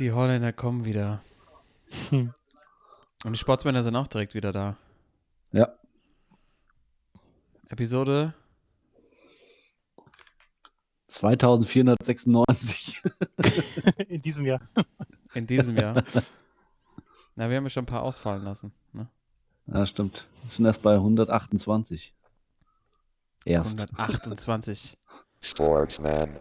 Die Holländer kommen wieder. Hm. Und die Sportsmänner sind auch direkt wieder da. Ja. Episode 2496. In diesem Jahr. in diesem Jahr. Na, wir haben ja schon ein paar ausfallen lassen. Ne? Ja, stimmt. Wir sind erst bei 128. Erst. 128. Sportsman.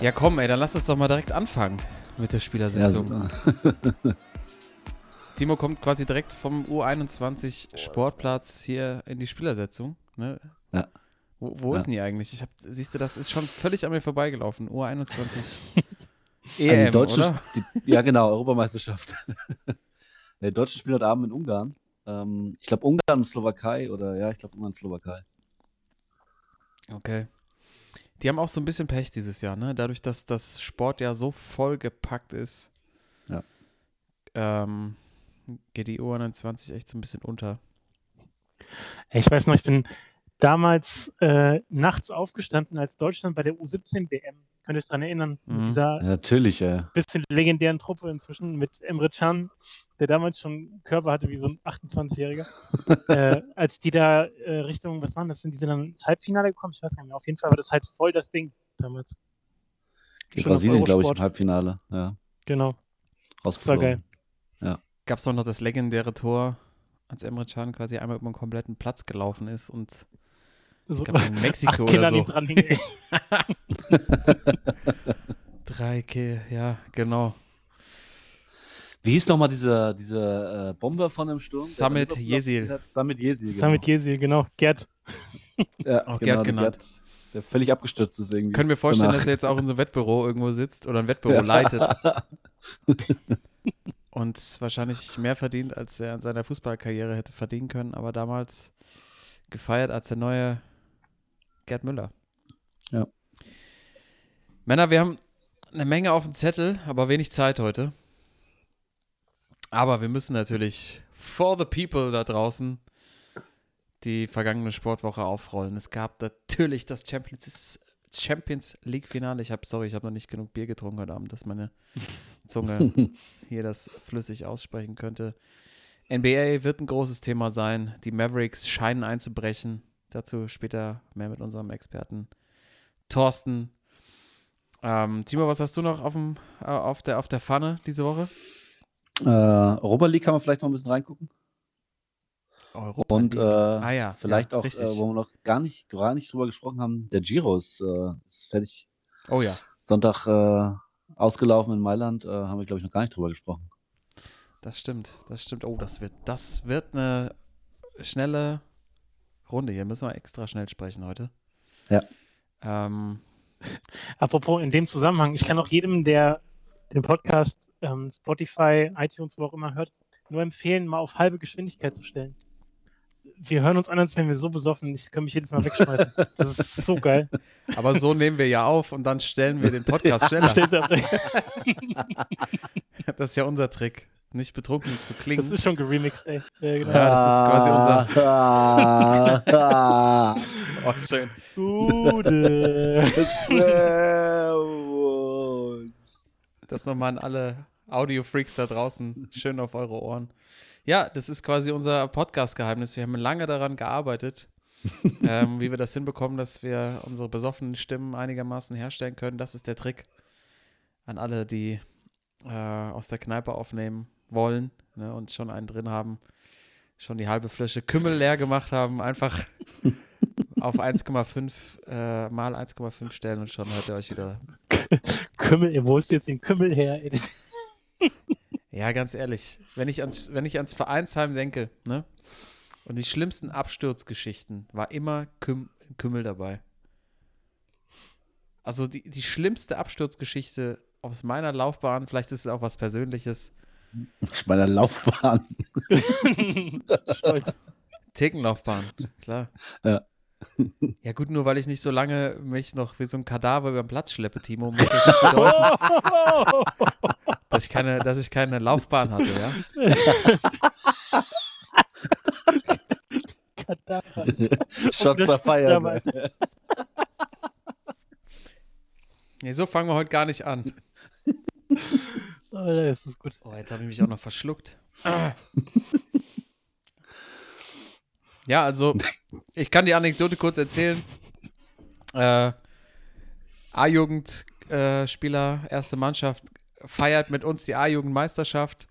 Ja, komm, ey, dann lass uns doch mal direkt anfangen mit der Ja, Spielersitzung. super. Timo kommt quasi direkt vom U21 Sportplatz hier in die Spielersetzung. Ne? Ja. Wo, wo Ja. ist denn die eigentlich? Ich hab, siehst du, das ist schon völlig an mir vorbeigelaufen. U21 Ah, die EM, deutsche, oder? Die, ja, genau, Europameisterschaft. Der deutsche spielt heute Abend in Ungarn. Ähm, ich glaube, Ungarn und Slowakei oder ja, ich glaube, Ungarn und Slowakei. Okay. Die haben auch so ein bisschen Pech dieses Jahr, ne? Dadurch, dass das Sport ja so vollgepackt ist, Ja. ähm, geht die U21 echt so ein bisschen unter. Ich weiß noch, ich bin damals äh, nachts aufgestanden, als Deutschland bei der U17 WM, könnt ihr euch daran erinnern, Mhm. mit dieser Ja, natürlich, äh. bisschen legendären Truppe inzwischen mit Emre Can, der damals schon Körper hatte wie so ein 28-Jähriger. äh, als die da äh, Richtung, was waren das, sind diese dann ins Halbfinale gekommen? Ich weiß gar nicht mehr. Auf jeden Fall war das halt voll das Ding damals. Gegen Schon Brasilien, glaube ich, im. Halbfinale. Ja, Genau. rausgeflogen. geil. Gab es auch noch das legendäre Tor, als Emre Can quasi einmal über den kompletten Platz gelaufen ist und So, ich glaube in acht Mexiko Kinder oder so. dran hingen. Drei Kill, ja, genau. Wie hieß nochmal diese, diese äh, Bomber von dem Sturm? gespielt hat? Samit Yesil, genau. Samit Jesi, genau. Gerd. ja, Auch genau, Gerd der genannt. Gerd, der völlig abgestürzt ist irgendwie. Können wir vorstellen, danach. dass er jetzt auch in so einem Wettbüro irgendwo sitzt oder ein Wettbüro leitet und wahrscheinlich mehr verdient, als er in seiner Fußballkarriere hätte verdienen können, aber damals gefeiert als der neue Gerd Müller. Ja. Männer, wir haben eine Menge auf dem Zettel, aber wenig Zeit heute. Aber wir müssen natürlich for the people da draußen die vergangene Sportwoche aufrollen. Es gab natürlich das Champions, Champions League Finale. Ich habe, sorry, ich habe noch nicht genug Bier getrunken heute Abend, dass meine Zunge hier das flüssig aussprechen könnte. NBA wird ein großes Thema sein. Die Mavericks scheinen einzubrechen. Dazu später mehr mit unserem Experten Thorsten. Ähm, Timo, was hast du noch auf, dem, äh, auf, der, auf der Pfanne diese Woche? Äh, Europa League kann man vielleicht noch ein bisschen reingucken. Europa Und äh, ah ja, vielleicht ja, auch, äh, wo wir noch gar nicht, gar nicht drüber gesprochen haben, der Giro ist, äh, ist fertig. oh ja, Sonntag äh, ausgelaufen in Mailand, äh, haben wir, glaube ich, noch gar nicht drüber gesprochen. das stimmt. Das stimmt. Oh, das wird, das wird eine schnelle Runde. Hier müssen wir extra schnell sprechen heute. Ja. Ähm, Apropos in dem Zusammenhang, ich kann auch jedem, der den Podcast ähm, Spotify, iTunes, wo auch immer hört, nur empfehlen, mal auf halbe Geschwindigkeit zu stellen. Wir hören uns an, als wären wir so besoffen, ich kann mich jedes Mal wegschmeißen. Das ist so geil. aber so nehmen wir ja auf und dann stellen wir den Podcast schneller. Das ist ja unser Trick. Nicht betrunken zu Das klingen. ist schon geremixed, ey. Ja, genau. Ja, das ist quasi unser. Oh, schön. Gute. Das nochmal an alle Audio-Freaks da draußen. Schön auf eure Ohren. Ja, das ist quasi unser Podcast-Geheimnis. Wir haben lange daran gearbeitet, ähm, wie wir das hinbekommen, dass wir unsere besoffenen Stimmen einigermaßen herstellen können. Das ist der Trick an alle, die äh, aus der Kneipe aufnehmen wollen ne, und schon einen drin haben, schon die halbe Flasche Kümmel leer gemacht haben. Einfach auf 1,5 äh, mal 1,5 stellen und schon hört ihr euch wieder Kümmel, wo ist jetzt den Kümmel her? Ja, ganz ehrlich, wenn ich ans, wenn ich ans Vereinsheim denke, ne? Und die schlimmsten Absturzgeschichten war immer Küm Kümmel dabei. Also die, die schlimmste Absturzgeschichte aus meiner Laufbahn, vielleicht ist es auch was Persönliches, Aus meiner Laufbahn. Thekenlaufbahn, klar. Ja. Ja gut, nur weil ich nicht so lange mich noch wie so ein Kadaver über den Platz schleppe, Timo, muss das nicht bedeuten, dass ich keine, dass ich keine Laufbahn hatte, ja? daran. Shots damals. Nee, so fangen wir heute gar nicht an. Oh, das ist gut. Oh, jetzt habe ich mich auch noch verschluckt. Ah. Ja, also, ich kann die Anekdote kurz erzählen. Äh, A-Jugend-Spieler, erste Mannschaft, feiert mit uns die A-Jugend-Meisterschaft.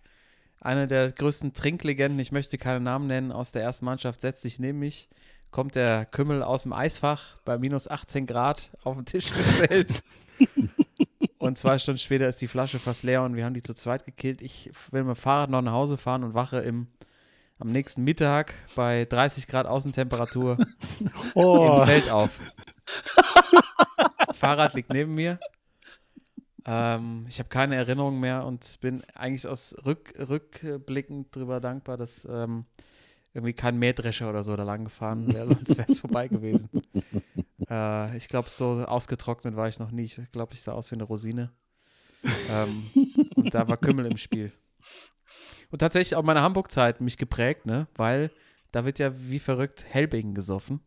Eine der größten Trinklegenden, ich möchte keine Namen nennen, aus der ersten Mannschaft setzt sich neben mich. Kommt der Kümmel aus dem Eisfach bei minus 18 Grad auf den Tisch gestellt. Und zwei Stunden später ist die Flasche fast leer und wir haben die zu zweit gekillt. Ich will mit dem Fahrrad noch nach Hause fahren und wache im, am nächsten Mittag bei 30 Grad Außentemperatur Oh, im Feld auf. Fahrrad liegt neben mir. Ähm, ich habe keine Erinnerung mehr und bin eigentlich aus rück, rückblickend drüber dankbar, dass ähm, irgendwie kein Mähdrescher oder so da lang gefahren wäre, sonst wäre es vorbei gewesen. Äh, ich glaube, so ausgetrocknet war ich noch nie. Ich glaube, ich sah aus wie eine Rosine. Ähm, und da war Kümmel im Spiel. Und tatsächlich auch meine Hamburg-Zeit mich geprägt, ne? Weil da wird ja wie verrückt Helbing gesoffen.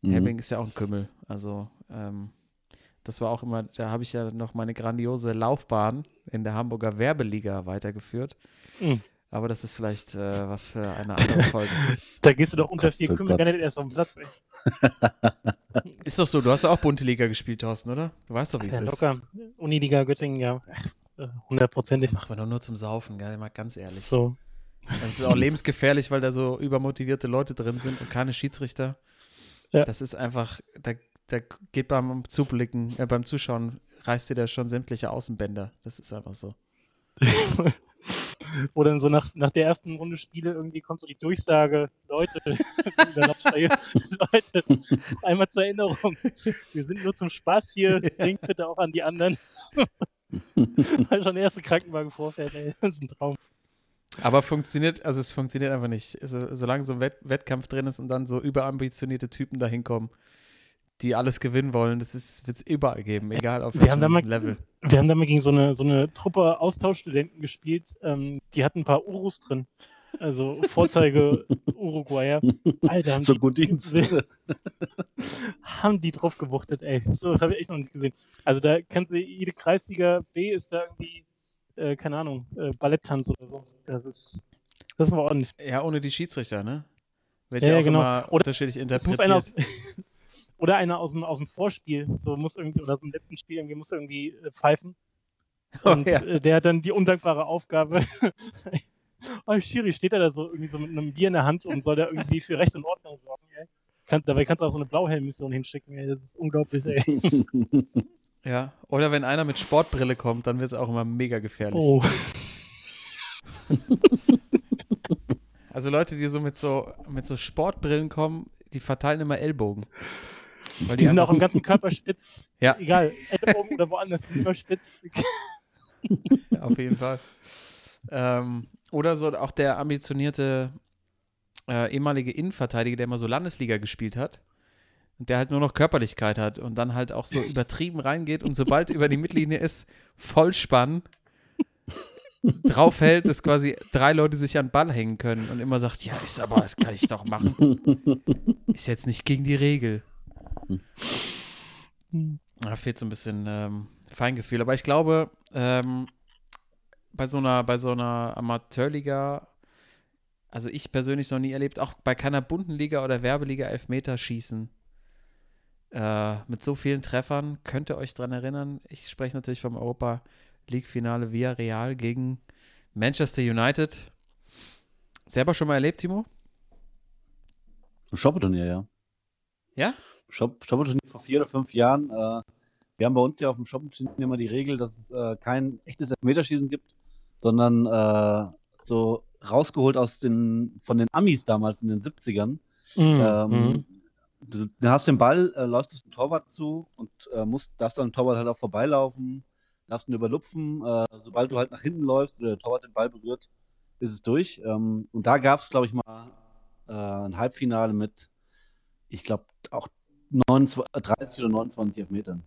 Mhm. Helbing ist ja auch ein Kümmel. Also, ähm, das war auch immer, da habe ich ja noch meine grandiose Laufbahn in der Hamburger Werbeliga weitergeführt. Mhm. Aber das ist vielleicht äh, was für eine andere Folge. da gehst du doch unter Gott, vier oh Kümmel gar nicht erst auf den Platz. Ey. ist doch so, du hast ja auch bunte Liga gespielt, Thorsten, oder? Du weißt doch, wie es Ja, ist. locker. Uniliga Göttingen, ja. Äh, Hundertprozentig. Machen wir doch nur zum Saufen, gell? Mal ganz ehrlich. So. Das ist auch lebensgefährlich, weil da so übermotivierte Leute drin sind und keine Schiedsrichter. Ja. Das ist einfach, da, da geht beim Zublicken, äh, beim Zuschauen, reißt dir da schon sämtliche Außenbänder. Das ist einfach so. Wo dann so nach, nach der ersten Runde Spiele irgendwie kommt so die Durchsage, Leute, Leute, einmal zur Erinnerung, wir sind nur zum Spaß hier, denkt bitte auch an die anderen. Weil schon der erste Krankenwagen vorfährt, ey, das ist ein Traum. Aber funktioniert, also es funktioniert einfach nicht. Also, solange so ein Wett Wettkampf drin ist und dann so überambitionierte Typen da hinkommen, die alles gewinnen wollen, das wird es überall geben, egal auf Wir welchem mal- Level. Wir haben da mal gegen so eine, so eine Truppe Austauschstudenten gespielt, ähm, die hatten ein paar Urus drin. Also Vorzeige Uruguayer. Alter, haben So die, gut Dienst. haben die drauf gewuchtet, ey. So, das habe ich echt noch nicht gesehen. Also da kannst du, jede Kreisliga B ist da irgendwie, äh, keine Ahnung, äh, Balletttanz oder so. Das ist, das war ordentlich. Ja, ohne die Schiedsrichter, ne? Wird Ja, ja, ja, auch genau. immer Oder unterschiedlich Es muss einer aus, interpretiert. oder einer aus dem, aus dem Vorspiel, so muss irgendwie, oder aus dem letzten Spiel irgendwie, muss irgendwie äh, pfeifen. Oh, Und ja. äh, der hat dann die undankbare Aufgabe. oh, Schiri, steht er da so irgendwie so mit einem Bier in der Hand und soll da irgendwie für Recht und Ordnung sorgen, ey. Kann, dabei kannst du auch so eine Blauhelm-Mission hinschicken, ey. Das ist unglaublich, ey. Ja, oder wenn einer mit Sportbrille kommt, dann wird es auch immer mega gefährlich. Oh. Also Leute, die so mit so mit so Sportbrillen kommen, die verteilen immer Ellbogen. Weil Die sind auch im ganzen Körper spitz. Ja. Egal, Ellbogen oder woanders, die sind immer spitz. Ja, auf jeden Fall. Ähm, oder so auch der ambitionierte äh, ehemalige Innenverteidiger, der immer so Landesliga gespielt hat und der halt nur noch Körperlichkeit hat und dann halt auch so übertrieben reingeht und sobald über die Mittellinie ist, Vollspann draufhält, dass quasi drei Leute sich an den Ball hängen können und immer sagt, ja, ist aber, kann ich doch machen. Ist jetzt nicht gegen die Regel. Da fehlt so ein bisschen ähm, Feingefühl. Aber ich glaube, ähm, bei so einer, bei so einer Amateurliga, also ich persönlich noch nie erlebt, auch bei keiner bunten Liga oder Werbeliga Elfmeterschießen äh, mit so vielen Treffern. Könnt ihr euch dran erinnern? Ich spreche natürlich vom Europa League-Finale via Real gegen Manchester United. Selber schon mal erlebt, Timo? Shopperturnier, ja. Ja? Shop Shopperturnier vor vier oder fünf Jahren. Äh, wir haben bei uns ja auf dem Shopperturnier immer die Regel, dass es äh, kein echtes Elfmeterschießen gibt, sondern äh, so rausgeholt aus den, von den Amis damals in den 70ern. Ähm, Mhm. du, dann hast du den Ball, äh, läufst auf den Torwart zu und äh, musst, darfst dann den Torwart halt auch vorbeilaufen, darfst ihn überlupfen. Äh, sobald du halt nach hinten läufst oder der Torwart den Ball berührt, ist es durch. Ähm, und da gab es, glaube ich, mal äh, ein Halbfinale mit, ich glaube, auch 29, 30 oder 29 Elfmetern.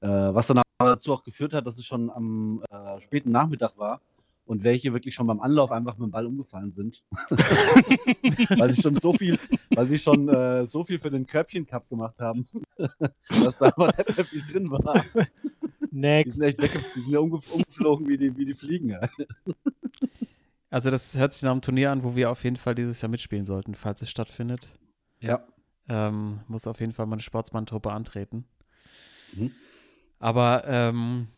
Äh, was dann aber dazu auch geführt hat, dass es schon am äh, späten Nachmittag war und welche wirklich schon beim Anlauf einfach mit dem Ball umgefallen sind. Weil sie schon so viel, weil sie schon äh, so viel für den Körbchen-Cup gemacht haben, dass da einfach nicht mehr viel drin war. Die Next. sind echt wegge die sind ja umgef umgeflogen wie die, wie die Fliegen. Also das hört sich nach einem Turnier an, wo wir auf jeden Fall dieses Jahr mitspielen sollten, falls es stattfindet. ja. Ähm, muss auf jeden Fall mal eine Sportsmann-Truppe antreten. Mhm. Aber ähm,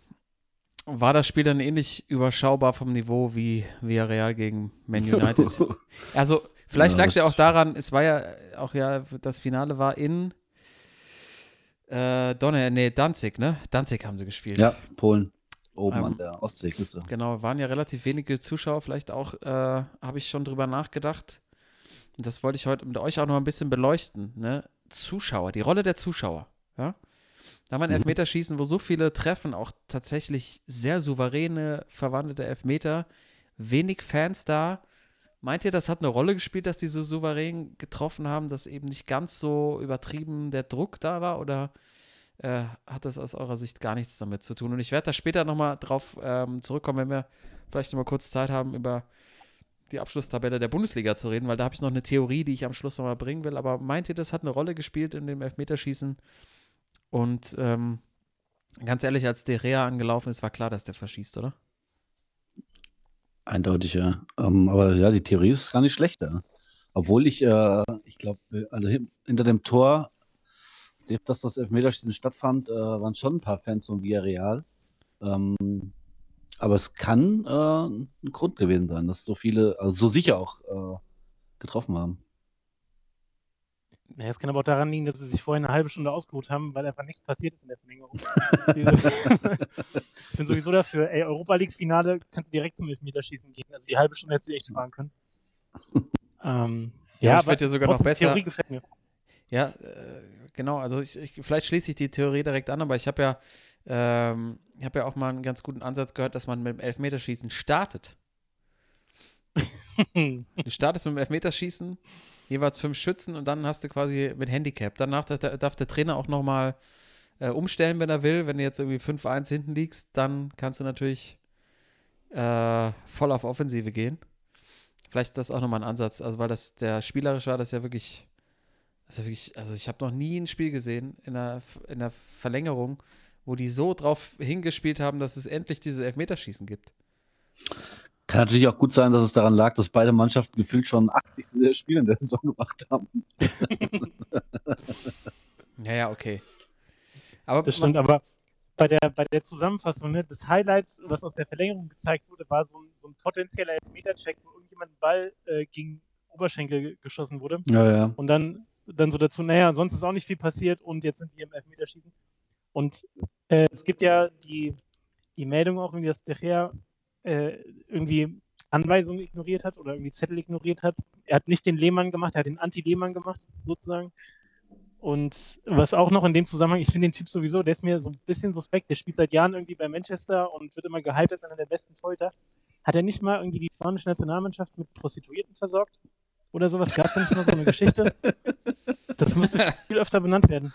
war das Spiel dann ähnlich überschaubar vom Niveau wie Villarreal gegen Man United? also vielleicht Ja, lag es ja auch daran, es war ja auch ja, das Finale war in äh, Donner, nee, Danzig, ne? Danzig haben sie gespielt. ja, Polen. Oben Ähm, an der Ostseeküste. Genau, waren ja relativ wenige Zuschauer, vielleicht auch, äh, habe ich schon drüber nachgedacht. Und das wollte ich heute mit euch auch noch ein bisschen beleuchten. Ne? Zuschauer, die Rolle der Zuschauer. Ja? Da haben wir ein Mhm. Elfmeterschießen, wo so viele treffen, auch tatsächlich sehr souveräne, verwandelte Elfmeter, wenig Fans da. Meint ihr, das hat eine Rolle gespielt, dass die so souverän getroffen haben, dass eben nicht ganz so übertrieben der Druck da war? Oder äh, hat das aus eurer Sicht gar nichts damit zu tun? Und ich werde da später nochmal drauf ähm, zurückkommen, wenn wir vielleicht nochmal kurz Zeit haben, über die Abschlusstabelle der Bundesliga zu reden, weil da habe ich noch eine Theorie, die ich am Schluss nochmal bringen will. Aber meint ihr, das hat eine Rolle gespielt in dem Elfmeterschießen? Und ähm, ganz ehrlich, als De Rea angelaufen ist, war klar, dass der verschießt, oder? Eindeutig, ja. Ähm, aber ja, die Theorie ist gar nicht schlechter. Obwohl ich, äh, ich glaube, also hin- hinter dem Tor, dass das Elfmeterschießen stattfand, äh, waren schon ein paar Fans von Villarreal. Ähm, aber es kann äh, ein Grund gewesen sein, dass so viele, also so sicher auch äh, getroffen haben. Naja, es kann aber auch daran liegen, dass sie sich vorher eine halbe Stunde ausgeruht haben, weil einfach nichts passiert ist in der Verlängerung. ich bin sowieso dafür, ey, Europa League-Finale kannst du direkt zum Elfmeterschießen gehen. Also die halbe Stunde hättest du echt sparen können. ähm, Ja, ja, ich werd dir sogar noch besser- Theorie gefällt mir. Ja, äh, genau. Also ich, ich, vielleicht schließe ich die Theorie direkt an, aber ich habe ja, ähm, ich habe ja auch mal einen ganz guten Ansatz gehört, dass man mit dem Elfmeterschießen startet. Du startest mit dem Elfmeterschießen, jeweils fünf Schützen und dann hast du quasi mit Handicap. Danach darf der, Trainer auch nochmal äh, umstellen, wenn er will. Wenn du jetzt irgendwie 5-1 hinten liegst, dann kannst du natürlich äh, voll auf Offensive gehen. Vielleicht ist das auch nochmal ein Ansatz, also weil das der spielerisch war, das ja wirklich, ja wirklich, also ich habe noch nie ein Spiel gesehen in der, in der Verlängerung, wo die so drauf hingespielt haben, dass es endlich dieses Elfmeterschießen gibt. Kann natürlich auch gut sein, dass es daran lag, dass beide Mannschaften gefühlt schon 80 Spiele in der Saison gemacht haben. Ja, ja, okay. Aber Das stimmt, aber bei der, bei der Zusammenfassung, ne, das Highlight, was aus der Verlängerung gezeigt wurde, war so ein, so ein potenzieller Elfmeter-Check, wo irgendjemand einen Ball äh, gegen Oberschenkel ge- geschossen wurde. Ja, ja. Und dann, dann so dazu, naja, sonst ist auch nicht viel passiert und jetzt sind die im Elfmeterschießen. Und äh, es gibt ja die, die Meldung auch, irgendwie, dass De Gea äh, irgendwie Anweisungen ignoriert hat oder irgendwie Zettel ignoriert hat. Er hat nicht den Lehmann gemacht, er hat den Anti-Lehmann gemacht, sozusagen. Und was auch noch in dem Zusammenhang, ich finde den Typ sowieso, der ist mir so ein bisschen suspekt, der spielt seit Jahren irgendwie bei Manchester und wird immer gehypt als einer der besten Torhüter. Hat er nicht mal irgendwie die spanische Nationalmannschaft mit Prostituierten versorgt? Oder sowas? Gab es da nicht mal so eine Geschichte? Das müsste viel öfter benannt werden.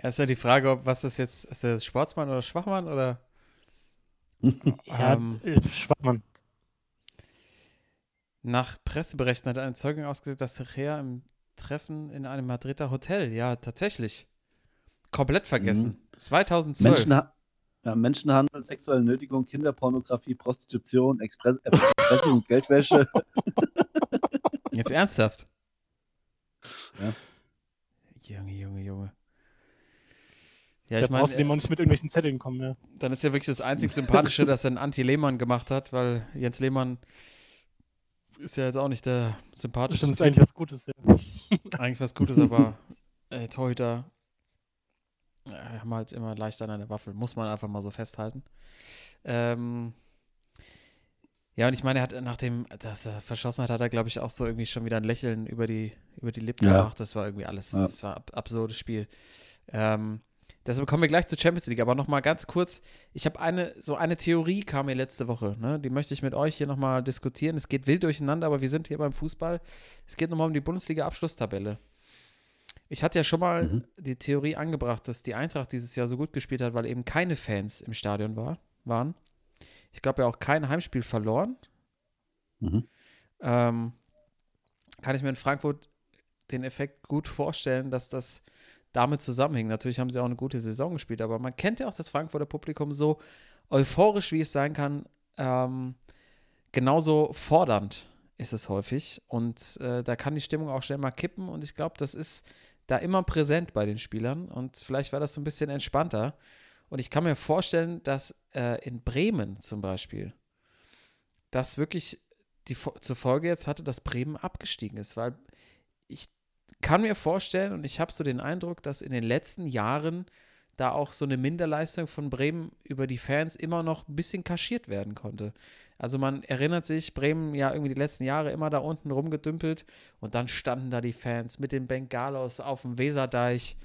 Ja, ist ja die Frage, ob was das jetzt, ist der Sportsmann oder Schwachmann oder? Ja, Ähm. äh, Schwachmann. Nach Presseberichten hat eine Zeugin ausgesagt, dass Herrera im Treffen in einem Madrider Hotel, ja, tatsächlich. Komplett vergessen. 2012. Menschenha ja, Menschenhandel, sexuelle Nötigung, Kinderpornografie, Prostitution, Express Erpressung und Geldwäsche. Jetzt ernsthaft. Ja. Junge, Junge, Junge. Ja, Da ich meine, brauchst du dem auch nicht mit irgendwelchen Zetteln kommen, ja. dann ist ja wirklich das einzig Sympathische, dass er einen Anti-Lehmann gemacht hat, weil Jens Lehmann ist ja jetzt auch nicht der sympathischste. Stimmt, ist eigentlich was Gutes, ja. Eigentlich was Gutes, aber ey, Torhüter ja, haben halt immer leicht an der Waffel. Muss man einfach mal so festhalten. Ähm, ja, und ich meine, er hat nach dem, dass er verschossen hat, hat er, glaube ich, auch so irgendwie schon wieder ein Lächeln über die, über die Lippen Ja. gemacht. Das war irgendwie alles, Ja. das war ab absurdes Spiel. Ähm, deshalb kommen wir gleich zur Champions League. Aber nochmal ganz kurz, ich habe eine, so eine Theorie kam mir letzte Woche, ne? die möchte ich mit euch hier nochmal diskutieren. Es geht wild durcheinander, aber wir sind hier beim Fußball. Es geht nochmal um die Bundesliga-Abschlusstabelle. Ich hatte ja schon mal Mhm. die Theorie angebracht, dass die Eintracht dieses Jahr so gut gespielt hat, weil eben keine Fans im Stadion war, waren. Ich glaube, ja auch kein Heimspiel verloren. Mhm. Ähm, kann ich mir in Frankfurt den Effekt gut vorstellen, dass das damit zusammenhängt. Natürlich haben sie auch eine gute Saison gespielt, aber man kennt ja auch das Frankfurter Publikum so euphorisch, wie es sein kann, ähm, genauso fordernd ist es häufig. Und äh, da kann die Stimmung auch schnell mal kippen. Und ich glaube, das ist da immer präsent bei den Spielern. Und vielleicht war das so ein bisschen entspannter. Und ich kann mir vorstellen, dass äh, in Bremen zum Beispiel das wirklich die zur Folge jetzt hatte, dass Bremen abgestiegen ist, weil ich kann mir vorstellen und ich habe so den Eindruck, dass in den letzten Jahren da auch so eine Minderleistung von Bremen über die Fans immer noch ein bisschen kaschiert werden konnte. Also man erinnert sich, Bremen ja irgendwie die letzten Jahre immer da unten rumgedümpelt und dann standen da die Fans mit den Bengalos auf dem Weserdeich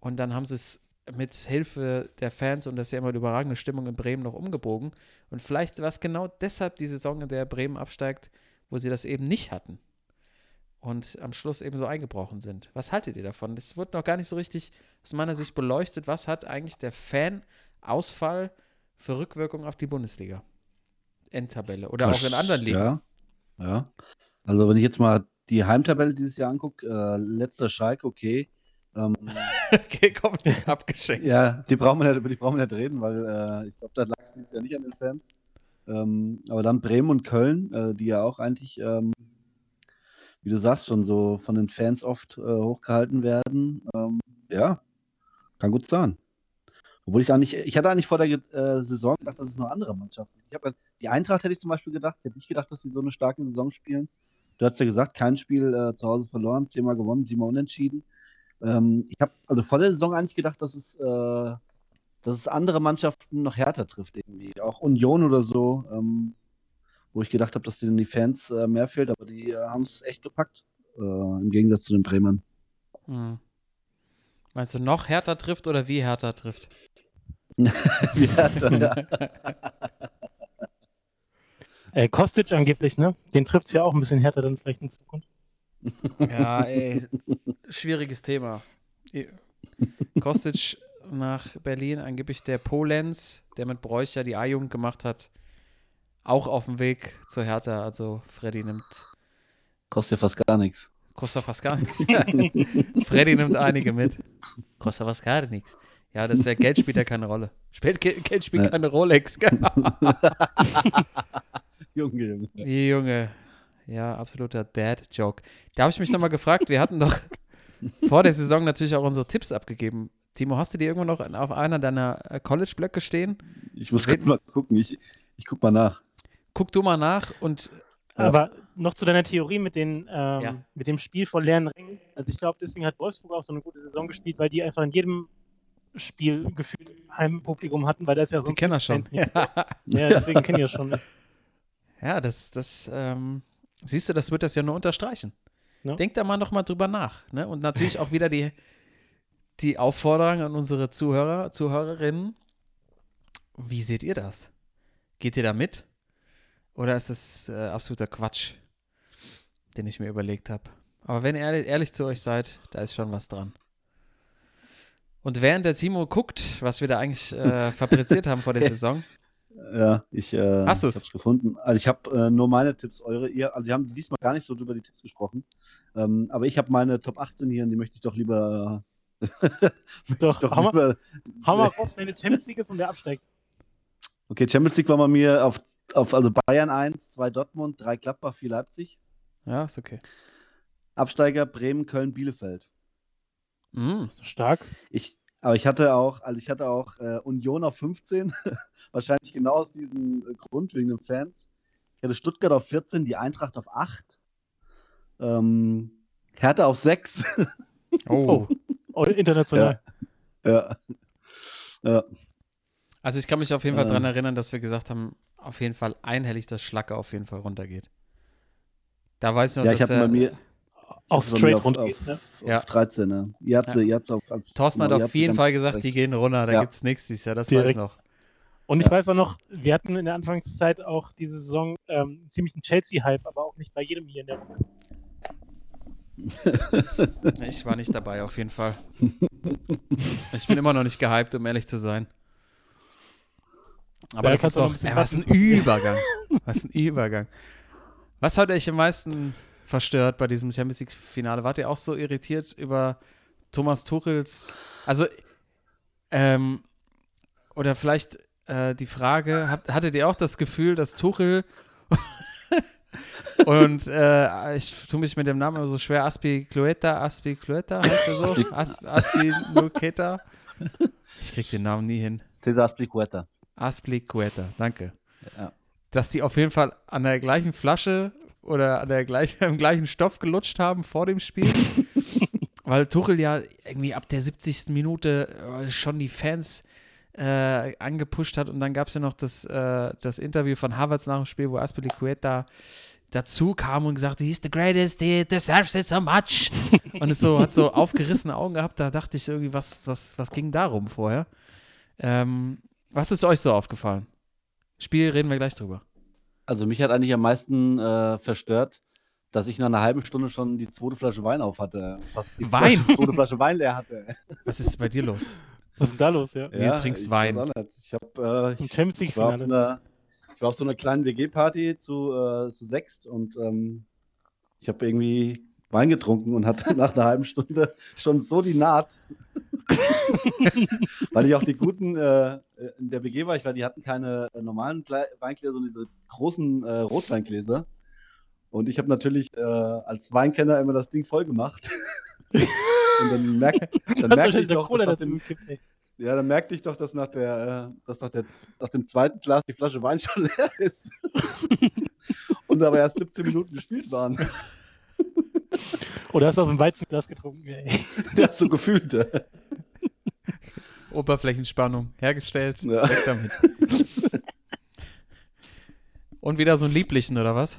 und dann haben sie es mit Hilfe der Fans und das ist ja immer eine überragende Stimmung in Bremen noch umgebogen. Und vielleicht war es genau deshalb die Saison, in der Bremen absteigt, wo sie das eben nicht hatten. Und am Schluss eben so eingebrochen sind. Was haltet ihr davon? Das wird noch gar nicht so richtig aus meiner Sicht beleuchtet. Was hat eigentlich der Fan-Ausfall für Rückwirkungen auf die Bundesliga? Endtabelle oder Das- auch in anderen Ligen. Ja, ja. Also wenn ich jetzt mal die Heimtabelle dieses Jahr angucke, äh, letzter Schalke, okay. Ähm, Okay, komm, abgeschenkt. ja, die brauchen wir nicht, über die brauchen wir nicht reden, weil äh, ich glaube, da lag es dieses Jahr nicht an den Fans. Ähm, aber dann Bremen und Köln, äh, die ja auch eigentlich, ähm, wie du sagst, schon so von den Fans oft äh, hochgehalten werden. Ähm, ja, kann gut sein. Obwohl ich eigentlich, ich hatte eigentlich vor der äh, Saison gedacht, dass es nur andere Mannschaften. Ich habe die Eintracht hätte ich zum Beispiel gedacht. Ich hätte nicht gedacht, dass sie so eine starke Saison spielen. Du hast ja gesagt, kein Spiel äh, zu Hause verloren, zehnmal gewonnen, siebenmal unentschieden. Ähm, ich habe also vor der Saison eigentlich gedacht, dass es, äh, dass es andere Mannschaften noch härter trifft irgendwie. Auch Union oder so, ähm, wo ich gedacht habe, dass denen die Fans äh, mehr fehlt, aber die äh, haben es echt gepackt. Äh, Im Gegensatz zu den Bremern. Hm. Meinst du, noch härter trifft oder wie härter trifft? Wie härter, ja. Äh, Kostic angeblich, ne? Den trifft es ja auch ein bisschen härter dann vielleicht in Zukunft. Ja, ey, schwieriges Thema. Kostic nach Berlin, angeblich der Polenz, der mit Bräucher die A-Jugend gemacht hat, auch auf dem Weg zur Hertha. Also Freddy nimmt, Kostet ja fast gar nichts. kostet fast gar nichts. Freddy nimmt einige mit. Kostet fast gar nichts. Ja, das ist ja, Geld spielt ja keine Rolle. Spielt, Ge- Geld spielt Ja. keine Rolex. Junge, Junge. Junge. Ja, absoluter Dad-Joke. Da habe ich mich nochmal gefragt, wir hatten doch vor der Saison natürlich auch unsere Tipps abgegeben. Timo, hast du die irgendwo noch auf einer deiner äh, College-Blöcke stehen? Ich muss mal gucken. Ich, ich guck mal nach. Guck du mal nach und Ja. Aber noch zu deiner Theorie mit, den, ähm, Ja. mit dem Spiel vor leeren Rängen. Also ich glaube, deswegen hat Wolfsburg auch so eine gute Saison gespielt, weil die einfach in jedem Spiel gefühlt Heimpublikum hatten, weil da ist ja die sonst kennen das schon. Los. Ja, deswegen kennen die das schon. Ja, das, das, ähm, siehst du, das wird das ja nur unterstreichen. Ja. Denk da mal noch mal drüber nach. Ne? Und natürlich auch wieder die, die Aufforderung an unsere Zuhörer, Zuhörerinnen. Wie seht ihr das? Geht ihr da mit? Oder ist es äh, absoluter Quatsch, den ich mir überlegt habe? Aber wenn ihr ehrlich, ehrlich zu euch seid, da ist schon was dran. Und während der Timo guckt, was wir da eigentlich äh, fabriziert haben vor der Saison, Ja, ich äh, Hast du's? hab's gefunden. Also ich habe äh, nur meine Tipps, eure, ihr, also wir haben diesmal gar nicht so über die Tipps gesprochen. Ähm, aber ich habe meine Top 18 hier und die möchte ich doch lieber. Doch, ich doch mal- lieber mal raus, wenn eine Champions League ist und der absteigt. Okay, Champions League war bei mir auf, auf also Bayern 1, 2 Dortmund, 3 Gladbach, 4 Leipzig. ja, ist okay. Absteiger Bremen, Köln, Bielefeld. Mm. Ist doch stark. Ich, aber ich hatte auch, also ich hatte auch äh, Union auf 15, wahrscheinlich genau aus diesem Grund, wegen den Fans. Ich hatte Stuttgart auf 14, die Eintracht auf 8, ähm, Hertha auf 6. Oh. Oh, international. ja. ja. Also ich kann mich auf jeden Fall Äh. daran erinnern, dass wir gesagt haben, auf jeden Fall einhellig, dass Schlacke auf jeden Fall runtergeht. Da weiß ich noch, Ja, ich dass habe bei mir Auch ich hab bei mir straight auf, runtergeht, auf, ne? auf Ja. 13, ne? Jatze, Jatze auf als Thorsten hat auf Jatze jeden Fall gesagt, recht. die gehen runter, da Ja. gibt's nichts dieses Jahr, das weiß ich Direkt. noch. Und ich Ja. weiß auch noch, wir hatten in der Anfangszeit auch diese Saison ähm, ziemlich einen Chelsea-Hype, aber auch nicht bei jedem hier in der Runde. Ich war nicht dabei, auf jeden Fall. Ich bin immer noch nicht gehypt, um ehrlich zu sein. Aber das ist doch, ey, was ein. Übergang. Was ein Übergang. Was hat euch am meisten verstört bei diesem Champions League-Finale. Wart ihr auch so irritiert über Thomas Tuchels? Also, ähm, oder vielleicht äh, die Frage, habt, hattet ihr auch das Gefühl, dass Tuchel und äh, ich tue mich mit dem Namen immer so schwer, Aspi Clueta, Aspi Clueta heißt er so? As, Aspi Luceta? Ich krieg den Namen nie hin. Cesar Aspliqueta. Aspliqueta, danke. Ja. Dass die auf jeden Fall an der gleichen Flasche oder an der gleichen, am gleichen Stoff gelutscht haben vor dem Spiel. Weil Tuchel ja irgendwie ab der 70. Minute äh, schon die Fans äh, angepusht hat und dann gab es ja noch das, äh, das Interview von Havertz nach dem Spiel, wo Aspilicueta dazu kam und gesagt, he's the greatest, he deserves it so much. und es so, hat so aufgerissene Augen gehabt, da dachte ich irgendwie, was, was, was ging darum vorher? Ähm, was ist euch so aufgefallen? Spiel reden wir gleich drüber. Also mich hat eigentlich am meisten äh, verstört, dass ich nach einer halben Stunde schon die zweite Flasche Wein auf hatte. Fast die Wein? Flasche, zweite Flasche Wein leer hatte. Was ist bei dir los? Was ist denn da los, ja? Wie, du trinkst ich Wein? Ich, hab, äh, ich, Champions ich, war einer, ich war auf so einer kleinen WG-Party zu, äh, zu sechst und ähm, ich habe irgendwie Wein getrunken und hatte nach einer halben Stunde schon so die Naht. weil ich auch die guten äh, in der WG war, ich war, die hatten keine äh, normalen Gle Weingläser, sondern diese großen äh, Rotweingläser. Und ich habe natürlich äh, als Weinkenner immer das Ding voll gemacht. und dann, merk, dann merkte ich doch, dass nach dem, ja, dann merkte ich doch, dass nach, der, äh, dass nach, der, nach dem zweiten Glas die Flasche Wein schon leer ist. und aber erst 17 Minuten gespielt waren. Oder hast du aus dem Weizenglas getrunken, ey. Der hat so gefühlt. Oberflächenspannung hergestellt. Ja. Weg damit. Und wieder so einen lieblichen, oder was?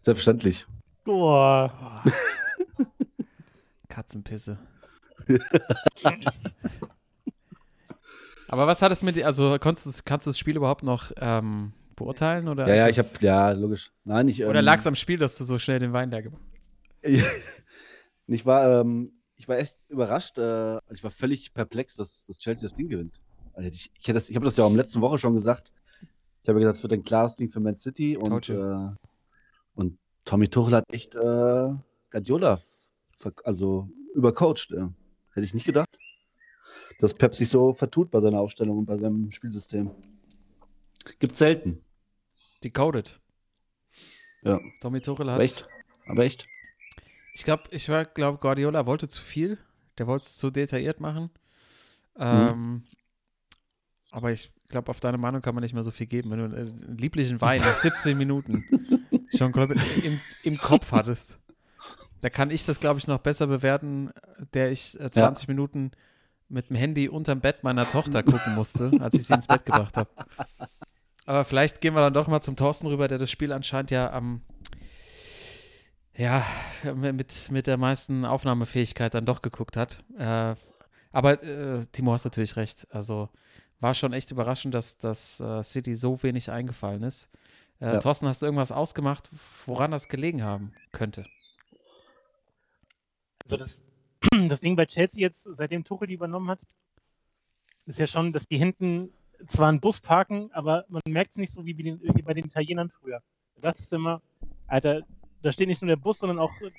Selbstverständlich. Boah. Katzenpisse. Aber was hat es mit dir, also konntest, du- kannst du das Spiel überhaupt noch ähm, beurteilen? Oder Ja, ja, ich habe, ja, logisch. Nein, ich. Oder ähm, lag es am Spiel, dass du so schnell den Wein leer gemacht ich war, ähm, ich war echt überrascht. Äh, ich war völlig perplex, dass, dass Chelsea das Ding gewinnt. Also ich ich, das- ich habe das ja auch in der letzten Woche schon gesagt. Ich habe gesagt, es wird ein klares Ding für Man City und, äh, und Tommy Tuchel hat echt äh, Guardiola also übercoacht. Äh. Hätte ich nicht gedacht, dass Pep sich so vertut bei seiner Aufstellung und bei seinem Spielsystem. Gibt selten. Decoded. Ja. Tommy Tuchel hat. Aber echt. Aber echt. Ich glaube, ich glaube, Guardiola wollte zu viel. Der wollte es zu detailliert machen. Mhm. Ähm, aber ich glaube, auf deine Meinung kann man nicht mehr so viel geben. Wenn du einen lieblichen Wein nach 17 Minuten schon im, im Kopf hattest, da kann ich das, glaube ich, noch besser bewerten, der ich äh, 20 Minuten mit dem Handy unterm Bett meiner Tochter gucken musste, als ich sie ins Bett gebracht habe. Aber vielleicht gehen wir dann doch mal zum Thorsten rüber, der das Spiel anscheinend ja am ja, mit, mit der meisten Aufnahmefähigkeit dann doch geguckt hat. Äh, aber äh, Timo hast natürlich recht. Also war schon echt überraschend, dass das äh, City so wenig eingefallen ist. Äh, Ja. Thorsten, hast du irgendwas ausgemacht, woran das gelegen haben könnte? Also das, das Ding bei Chelsea jetzt, seitdem Tuchel die übernommen hat, ist ja schon, dass die hinten zwar einen Bus parken, aber man merkt es nicht so wie, bei den, wie bei den Italienern früher. Das ist immer, Alter, da steht nicht nur der Bus, sondern auch äh,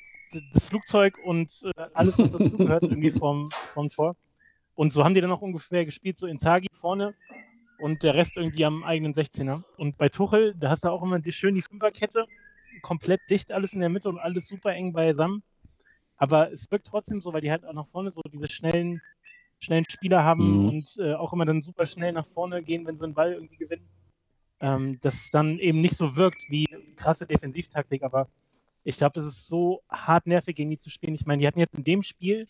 das Flugzeug und äh, alles, was dazugehört, irgendwie vom, vom Tor. Und so haben die dann auch ungefähr gespielt, so Inzaghi vorne und der Rest irgendwie am eigenen 16er. Und bei Tuchel, da hast du auch immer die, schön die Fünferkette, komplett dicht alles in der Mitte und alles super eng beisammen. Aber es wirkt trotzdem so, weil die halt auch nach vorne so diese schnellen, schnellen Spieler haben Mhm. und äh, auch immer dann super schnell nach vorne gehen, wenn sie einen Ball irgendwie gewinnen. Ähm, das dann eben nicht so wirkt wie krasse Defensivtaktik, aber ich glaube, das ist so hart nervig, gegen die zu spielen. Ich meine, die hatten jetzt in dem Spiel,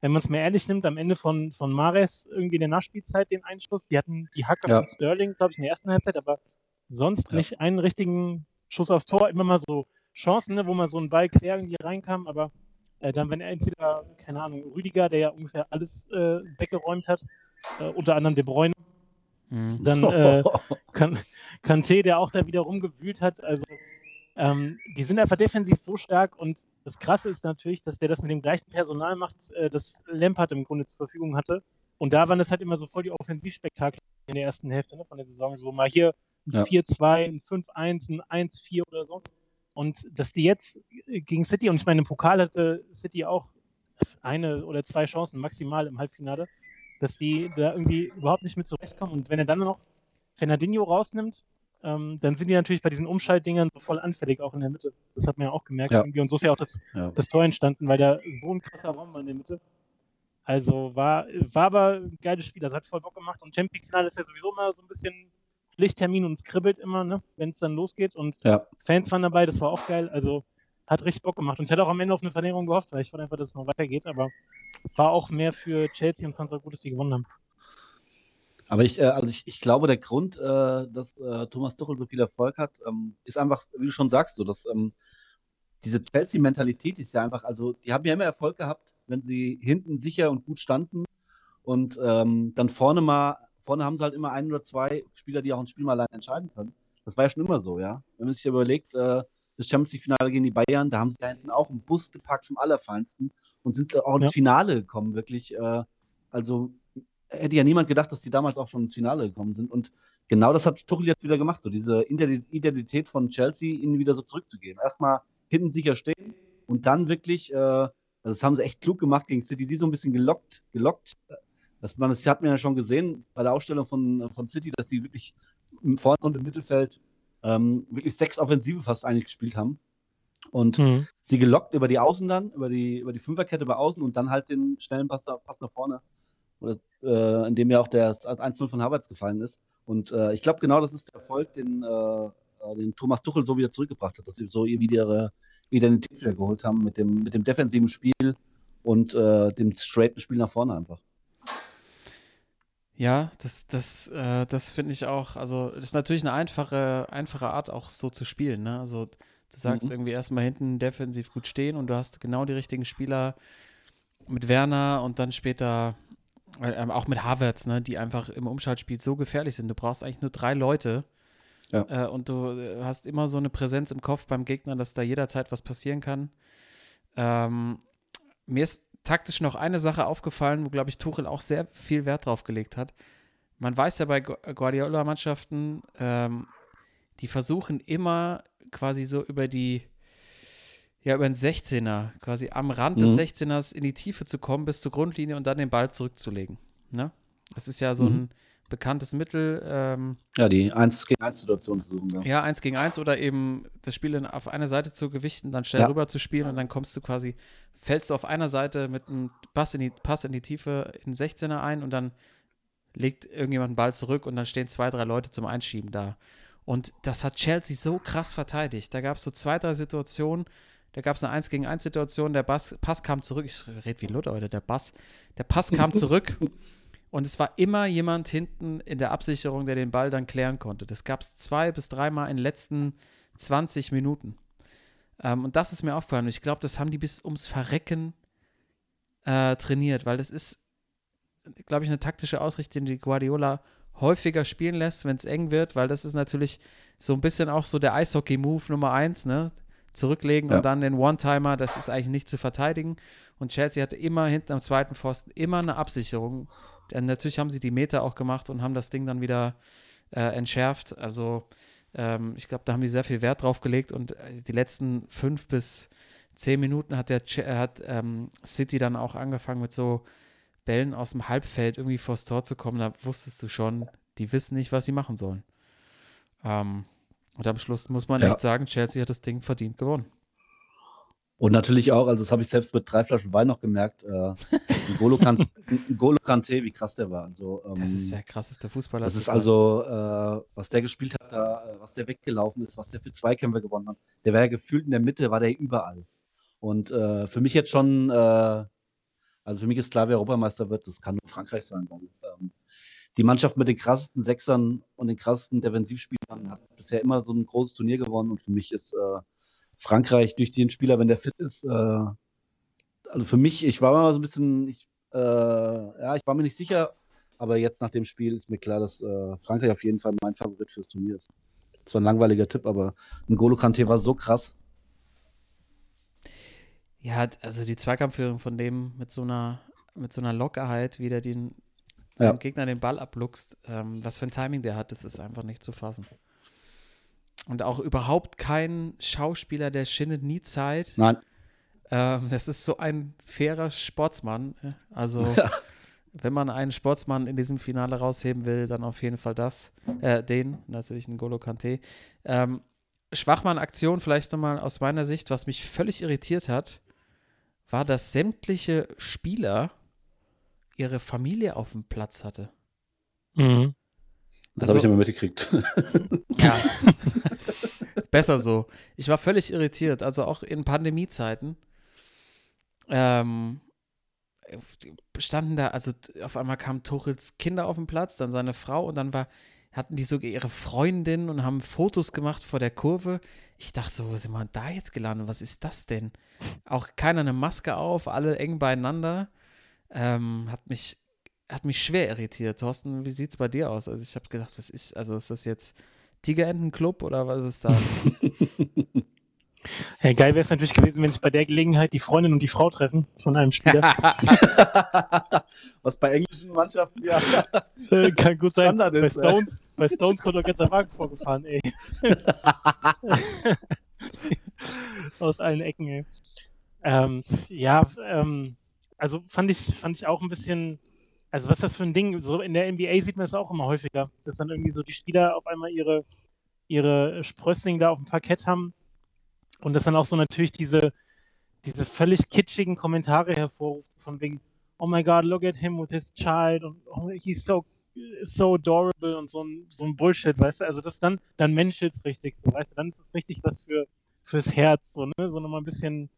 wenn man es mir ehrlich nimmt, am Ende von, von Mares irgendwie in der Nachspielzeit den Einschluss. Die hatten die Hacke Ja. von Sterling, glaube ich, in der ersten Halbzeit, aber sonst Ja. nicht einen richtigen Schuss aufs Tor. Immer mal so Chancen, ne, wo man so einen Ball quer irgendwie reinkam, aber äh, dann, wenn er entweder, keine Ahnung, Rüdiger, der ja ungefähr alles äh, weggeräumt hat, äh, unter anderem De Bruyne, Mhm. dann äh, kan Kanté, der auch da wieder rumgewühlt hat. Also ähm, die sind einfach defensiv so stark und das Krasse ist natürlich, dass der das mit dem gleichen Personal macht, äh, das Lampard im Grunde zur Verfügung hatte. Und da waren das halt immer so voll die Offensivspektakel in der ersten Hälfte ne, von der Saison. So mal hier ein Ja. 4-2, ein 5-1, ein 1-4 oder so. Und dass die jetzt gegen City, und ich meine, im Pokal hatte City auch eine oder zwei Chancen maximal im Halbfinale, dass die da irgendwie überhaupt nicht mit zurechtkommen. Und wenn er dann noch Fernandinho rausnimmt, ähm, dann sind die natürlich bei diesen Umschaltdingern so voll anfällig, auch in der Mitte. Das hat man ja auch gemerkt. Ja. Irgendwie. Und so ist ja auch das, Ja. das Tor entstanden, weil da so ein krasser Raum war in der Mitte. Also war, war aber ein geiles Spiel. Das hat voll Bock gemacht. Und Champions Finale ist ja sowieso immer so ein bisschen Lichttermin und es kribbelt immer, ne, wenn es dann losgeht. Und Ja. Fans waren dabei, das war auch geil. Also hat richtig Bock gemacht. Und ich hatte auch am Ende auf eine Verlängerung gehofft, weil ich wollte einfach, dass es noch weitergeht. Aber war auch mehr für Chelsea und fand es auch gut, dass sie gewonnen haben. Aber ich, äh, also ich, ich glaube, der Grund, äh, dass äh, Thomas Tuchel so viel Erfolg hat, ähm, ist einfach, wie du schon sagst, so, dass ähm, diese Chelsea-Mentalität ist ja einfach, also die haben ja immer Erfolg gehabt, wenn sie hinten sicher und gut standen und ähm, dann vorne mal, vorne haben sie halt immer ein oder zwei Spieler, die auch ein Spiel mal allein entscheiden können. Das war ja schon immer so, ja. Wenn man sich überlegt, äh, das Champions League-Finale gegen die Bayern, da haben sie ja hinten auch einen Bus gepackt vom Allerfeinsten und sind auch ins Ja. Finale gekommen, wirklich. Äh, also hätte ja niemand gedacht, dass die damals auch schon ins Finale gekommen sind. Und genau das hat Tuchel jetzt wieder gemacht, so diese Identi- Identität von Chelsea ihnen wieder so zurückzugeben. Erstmal hinten sicher stehen und dann wirklich, äh, also das haben sie echt klug gemacht gegen City, die so ein bisschen gelockt, gelockt. Das, man, das hat man ja schon gesehen bei der Ausstellung von, von City, dass die wirklich im Vorne und im Mittelfeld ähm, wirklich sechs Offensive fast eigentlich gespielt haben. Und Mhm. sie gelockt über die Außen dann, über die, über die Fünferkette bei Außen und dann halt den schnellen Pass, Pass nach vorne. Oder, äh, in dem ja auch der als 1-0 von Havertz gefallen ist. Und äh, ich glaube, genau das ist der Erfolg, den, äh, äh, den Thomas Tuchel so wieder zurückgebracht hat, dass sie so wieder ihre Identität wieder geholt haben mit dem, mit dem defensiven Spiel und äh, dem straighten Spiel nach vorne einfach. Ja, das, das, äh, das finde ich auch, also das ist natürlich eine einfache, einfache Art, auch so zu spielen. Ne? Also du sagst Mhm. irgendwie erstmal hinten defensiv gut stehen und du hast genau die richtigen Spieler mit Werner und dann später ähm, auch mit Havertz, ne, die einfach im Umschaltspiel so gefährlich sind. Du brauchst eigentlich nur drei Leute Ja. äh, und du äh, hast immer so eine Präsenz im Kopf beim Gegner, dass da jederzeit was passieren kann. Ähm, mir ist taktisch noch eine Sache aufgefallen, wo, glaube ich, Tuchel auch sehr viel Wert drauf gelegt hat. Man weiß ja bei Gu- Guardiola-Mannschaften, ähm, die versuchen immer quasi so über die, ja, über den 16er, quasi am Rand des Mhm. 16ers in die Tiefe zu kommen bis zur Grundlinie und dann den Ball zurückzulegen. Ne? Das ist ja so Mhm. ein bekanntes Mittel. Ähm, Ja, die 1 gegen 1 Situation zu suchen. Ja. ja, eins gegen eins oder eben das Spiel in, auf eine Seite zu gewichten, dann schnell Ja. rüber zu spielen und dann kommst du quasi, fällst du auf einer Seite mit einem Pass in die, Pass in die Tiefe in den 16er ein und dann legt irgendjemand einen Ball zurück und dann stehen zwei, drei Leute zum Einschieben da. Und das hat Chelsea so krass verteidigt. Da gab es so zwei, drei Situationen, da gab es eine 1 gegen 1 Situation, der Bass, Pass kam zurück, ich rede wie Luther heute, der Bass, der Pass kam zurück und es war immer jemand hinten in der Absicherung, der den Ball dann klären konnte. Das gab es zwei bis dreimal in den letzten 20 Minuten. Ähm, und das ist mir aufgefallen. Und ich glaube, das haben die bis ums Verrecken äh, trainiert, weil das ist, glaube ich, eine taktische Ausrichtung, die Guardiola häufiger spielen lässt, wenn es eng wird, weil das ist natürlich so ein bisschen auch so der Eishockey-Move Nummer eins, ne? Zurücklegen Ja. und dann den One-Timer, das ist eigentlich nicht zu verteidigen. Und Chelsea hatte immer hinten am zweiten Pfosten immer eine Absicherung. Denn natürlich haben sie die Meter auch gemacht und haben das Ding dann wieder äh, entschärft. Also ähm, ich glaube, da haben die sehr viel Wert drauf gelegt und äh, die letzten fünf bis zehn Minuten hat der äh, hat ähm, City dann auch angefangen mit so Bällen aus dem Halbfeld irgendwie vors Tor zu kommen. Da wusstest du schon, die wissen nicht, was sie machen sollen. Ähm, und am Schluss muss man Ja. echt sagen, Chelsea hat das Ding verdient gewonnen. Und natürlich auch, also das habe ich selbst mit drei Flaschen Wein noch gemerkt, äh, N'Golo Kan- N'Golo Kante, wie krass der war. Also, ähm, Das ist der krasseste Fußballer. Das ist also, äh, was der gespielt hat, da, äh, was der weggelaufen ist, was der für Zweikämpfe gewonnen hat. Der war ja gefühlt in der Mitte, war der überall. Und äh, für mich jetzt schon, äh, also für mich ist klar, wer Europameister wird, das kann nur Frankreich sein. Ähm, die Mannschaft mit den krassesten Sechsern und den krassesten Defensivspielern hat bisher immer so ein großes Turnier gewonnen. Und für mich ist äh, Frankreich durch den Spieler, wenn der fit ist, äh, also für mich, ich war immer so ein bisschen, ich, äh, ja, ich war mir nicht sicher, aber jetzt nach dem Spiel ist mir klar, dass äh, Frankreich auf jeden Fall mein Favorit fürs Turnier ist. Das war ein langweiliger Tipp, aber ein Golo Kante war so krass. Ja, also die Zweikampfführung von dem mit so einer, mit so einer Lockerheit, wie der den Ja. Gegner den Ball abluchst, ähm, was für ein Timing der hat, das ist einfach nicht zu fassen. Und auch überhaupt kein Schauspieler, der schindet nie Zeit. Nein. Ähm, das ist so ein fairer Sportsmann. Also, wenn man einen Sportsmann in diesem Finale rausheben will, dann auf jeden Fall das. Äh, den, natürlich ein Golo Kante. Ähm, Schwachmann-Aktion vielleicht nochmal aus meiner Sicht, was mich völlig irritiert hat, war, dass sämtliche Spieler ihre Familie auf dem Platz hatte. Mhm. Das Also- habe ich immer mitgekriegt. Ja. Besser so. Ich war völlig irritiert, also auch in Pandemiezeiten. Ähm, standen da, also auf einmal kamen Tuchels Kinder auf den Platz, dann seine Frau und dann war, hatten die sogar ihre Freundin und haben Fotos gemacht vor der Kurve. Ich dachte so, wo sind wir da jetzt gelandet? Was ist das denn? Auch keiner eine Maske auf, alle eng beieinander. Ähm, hat mich hat mich schwer irritiert. Thorsten, wie sieht's bei dir aus? Also ich habe gedacht, was ist, also ist das jetzt Tigerentenclub oder was ist da? Ja, geil wäre es natürlich gewesen, wenn sich bei der Gelegenheit die Freundin und die Frau treffen von einem Spieler. Was bei englischen Mannschaften ja. Äh, Kann gut sein. Standard bei, ist, äh. Stones, bei Stones kommt doch ganz der Wagen vorgefahren, ey. Aus allen Ecken, ey. Ähm, ja, ähm, also fand ich, fand ich auch ein bisschen, also was ist das für ein Ding? So in der NBA sieht man das auch immer häufiger, dass dann irgendwie so die Spieler auf einmal ihre, ihre Sprösslinge da auf dem Parkett haben und das dann auch so natürlich diese, diese völlig kitschigen Kommentare hervorruft, von wegen, oh my god, look at him with his child und oh, he's so so adorable und so ein, so ein Bullshit, weißt du? Also das dann, dann menschelt's richtig, so, weißt du? Dann ist es richtig was für fürs Herz, so, ne? So nochmal ein bisschen,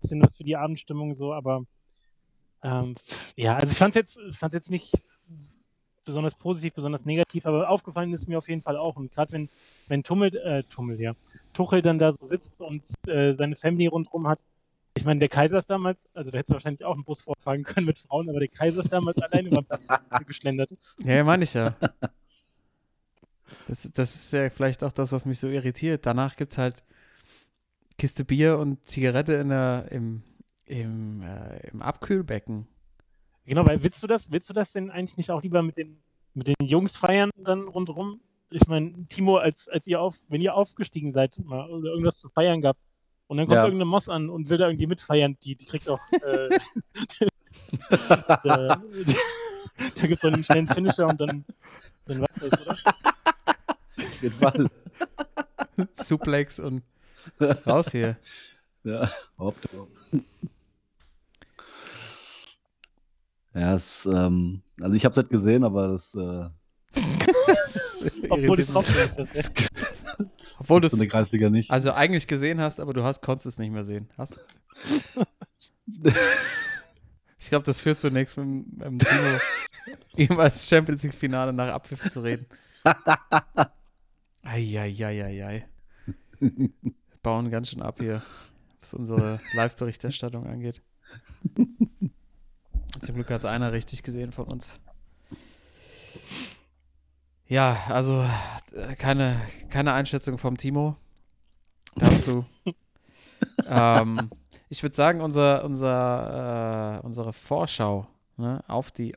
bisschen was für die Abendstimmung, so, aber ähm, ja, also ich fand's jetzt, fand's jetzt nicht besonders positiv, besonders negativ, aber aufgefallen ist mir auf jeden Fall auch. Und gerade wenn, wenn Tummel, äh, Tummel, ja, Tuchel dann da so sitzt und äh, seine Family rundherum hat, ich meine, der Kaiser ist damals, also da hättest du wahrscheinlich auch einen Bus vorfahren können mit Frauen, aber der Kaiser ist damals alleine über den Platz geschlendert. Ja, ja, meine ich ja. Das, das ist ja vielleicht auch das, was mich so irritiert. Danach gibt es halt Kiste Bier und Zigarette in der, im, im, äh, im Abkühlbecken. Genau, weil willst du das, willst du das denn eigentlich nicht auch lieber mit den, mit den Jungs feiern dann rundherum? Ich meine, Timo, als, als ihr auf, wenn ihr aufgestiegen seid mal, oder irgendwas zu feiern gab und dann kommt Ja. irgendeine Moss an und will da irgendwie mitfeiern, die, die kriegt auch äh, da, da gibt es dann einen schnellen Finisher und dann, dann was das, oder? Auf jeden Fall. Suplex und raus hier. Ja, Optimum. Ja, es, ähm, also ich habe es nicht gesehen, aber das äh, Obwohl Irritierend. es drauf. Obwohl du es Kreisliga nicht. also eigentlich gesehen hast, aber du hast, konntest es nicht mehr sehen. Hast? Ich glaube, das führt zunächst mit, dem- mit dem Timo jemals Champions League Finale nach Abpfiff zu reden. Eieieiei. Bauen ganz schön ab hier, was unsere Live-Berichterstattung angeht. Zum Glück hat es einer richtig gesehen von uns. Ja, also äh, keine, keine Einschätzung vom Timo dazu. ähm, ich würde sagen, unser, unser, äh, unsere Vorschau ne, auf die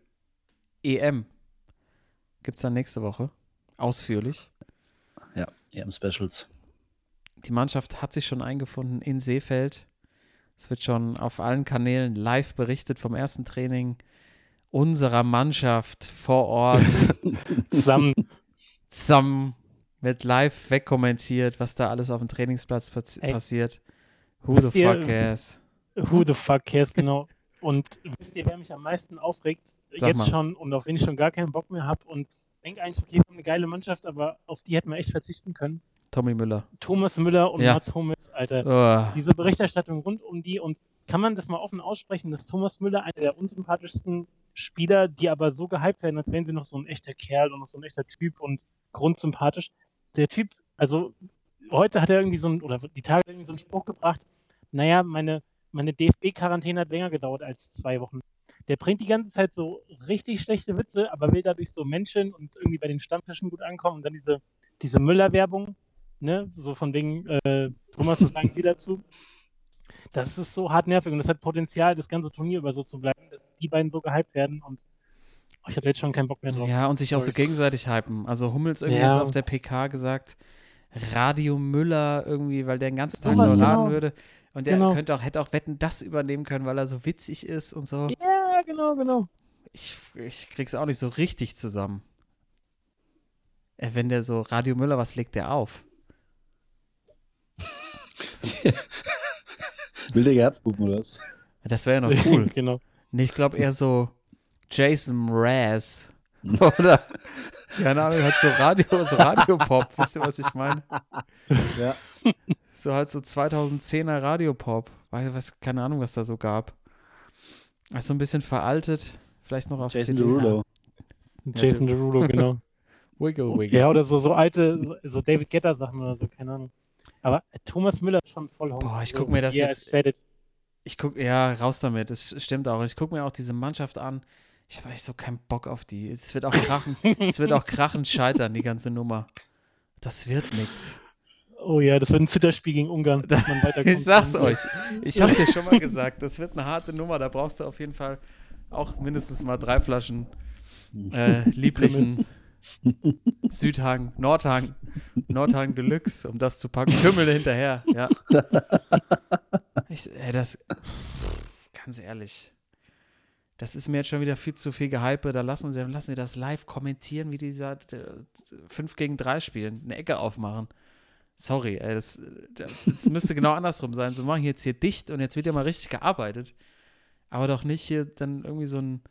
EM gibt es dann nächste Woche. Ausführlich. Ja, EM Specials. Die Mannschaft hat sich schon eingefunden in Seefeld. Es wird schon auf allen Kanälen live berichtet vom ersten Training unserer Mannschaft vor Ort. Zusammen. zusammen wird live wegkommentiert, was da alles auf dem Trainingsplatz pass Ey. passiert. Who Wisst the ihr, fuck cares? Who the fuck cares, genau. Und wisst ihr, wer mich am meisten aufregt? Sag jetzt mal. schon und auf wen ich schon gar keinen Bock mehr habe und denke eigentlich, okay, wir haben eine geile Mannschaft, aber auf die hätten wir echt verzichten können. Tommy Müller. Thomas Müller und Ja. Mats Hummels, Alter. Oh, Diese Berichterstattung rund um die und kann man das mal offen aussprechen, dass Thomas Müller einer der unsympathischsten Spieler, die aber so gehypt werden, als wären sie noch so ein echter Kerl und noch so ein echter Typ und grundsympathisch. Der Typ, also heute hat er irgendwie so ein, oder die Tage irgendwie so einen Spruch gebracht, naja, meine, meine DFB-Quarantäne hat länger gedauert als zwei Wochen. Der bringt die ganze Zeit so richtig schlechte Witze, aber will dadurch so Menschen und irgendwie bei den Stammtischen gut ankommen und dann diese, diese Müller-Werbung, ne, so von wegen, äh, Thomas, was sagen Sie dazu? Das ist so hart nervig und das hat Potenzial, das ganze Turnier über so zu bleiben, dass die beiden so gehypt werden und oh, ich habe jetzt schon keinen Bock mehr drauf. ja, und sich auch so gegenseitig hypen. Also Hummels irgendwie Ja. jetzt auf der PK gesagt, Radio Müller irgendwie, weil der den ganzen Tag nur raten genau. würde. Und der Genau. könnte auch, hätte auch Wetten das übernehmen können, weil er so witzig ist und so. Ja, genau, genau. Ich, ich krieg's auch nicht so richtig zusammen. Äh, Wenn der so Radio Müller, was legt der auf? Wilde Herzbuben oder was? Das wäre ja noch cool. genau. Nee, ich glaube eher so Jason Mraz. Oder, keine Ahnung, halt so Radio, so Radiopop. Wisst ihr, was ich meine? Ja. So halt so 2010er Radiopop. Weiß, was, keine Ahnung, was da so gab. Also ein bisschen veraltet. Vielleicht noch auf Jason CD. Derulo. Jason Derulo, genau. Wiggle, wiggle. ja, oder so, so alte, so, so David Guetta Sachen oder so, keine Ahnung. Aber Thomas Müller ist schon voll Boah, ich so, guck mir das jetzt-. Ich guck, ja, raus damit. Das stimmt auch. Ich gucke mir auch diese Mannschaft an. Ich habe echt so keinen Bock auf die. Es wird auch krachen. es wird auch krachen scheitern, die ganze Nummer. Das wird nix. Oh ja, das wird ein Zitterspiel gegen Ungarn, dass man weiterkommt. Ich sag's euch. Ich hab's dir schon mal gesagt. Das wird eine harte Nummer. Da brauchst du auf jeden Fall auch mindestens mal drei Flaschen äh, lieblichen Südhang, Nordhang, Nordhang Deluxe, um das zu packen. Kümmel hinterher, ja. Ich, ey, das, ganz ehrlich, das ist mir jetzt schon wieder viel zu viel Gehype. Da lassen sie, lassen sie das live kommentieren, wie die da 5 gegen 3 spielen, eine Ecke aufmachen. Sorry, ey, das, das müsste genau andersrum sein. So machen jetzt hier dicht und jetzt wird ja mal richtig gearbeitet. Aber doch nicht hier dann irgendwie so ein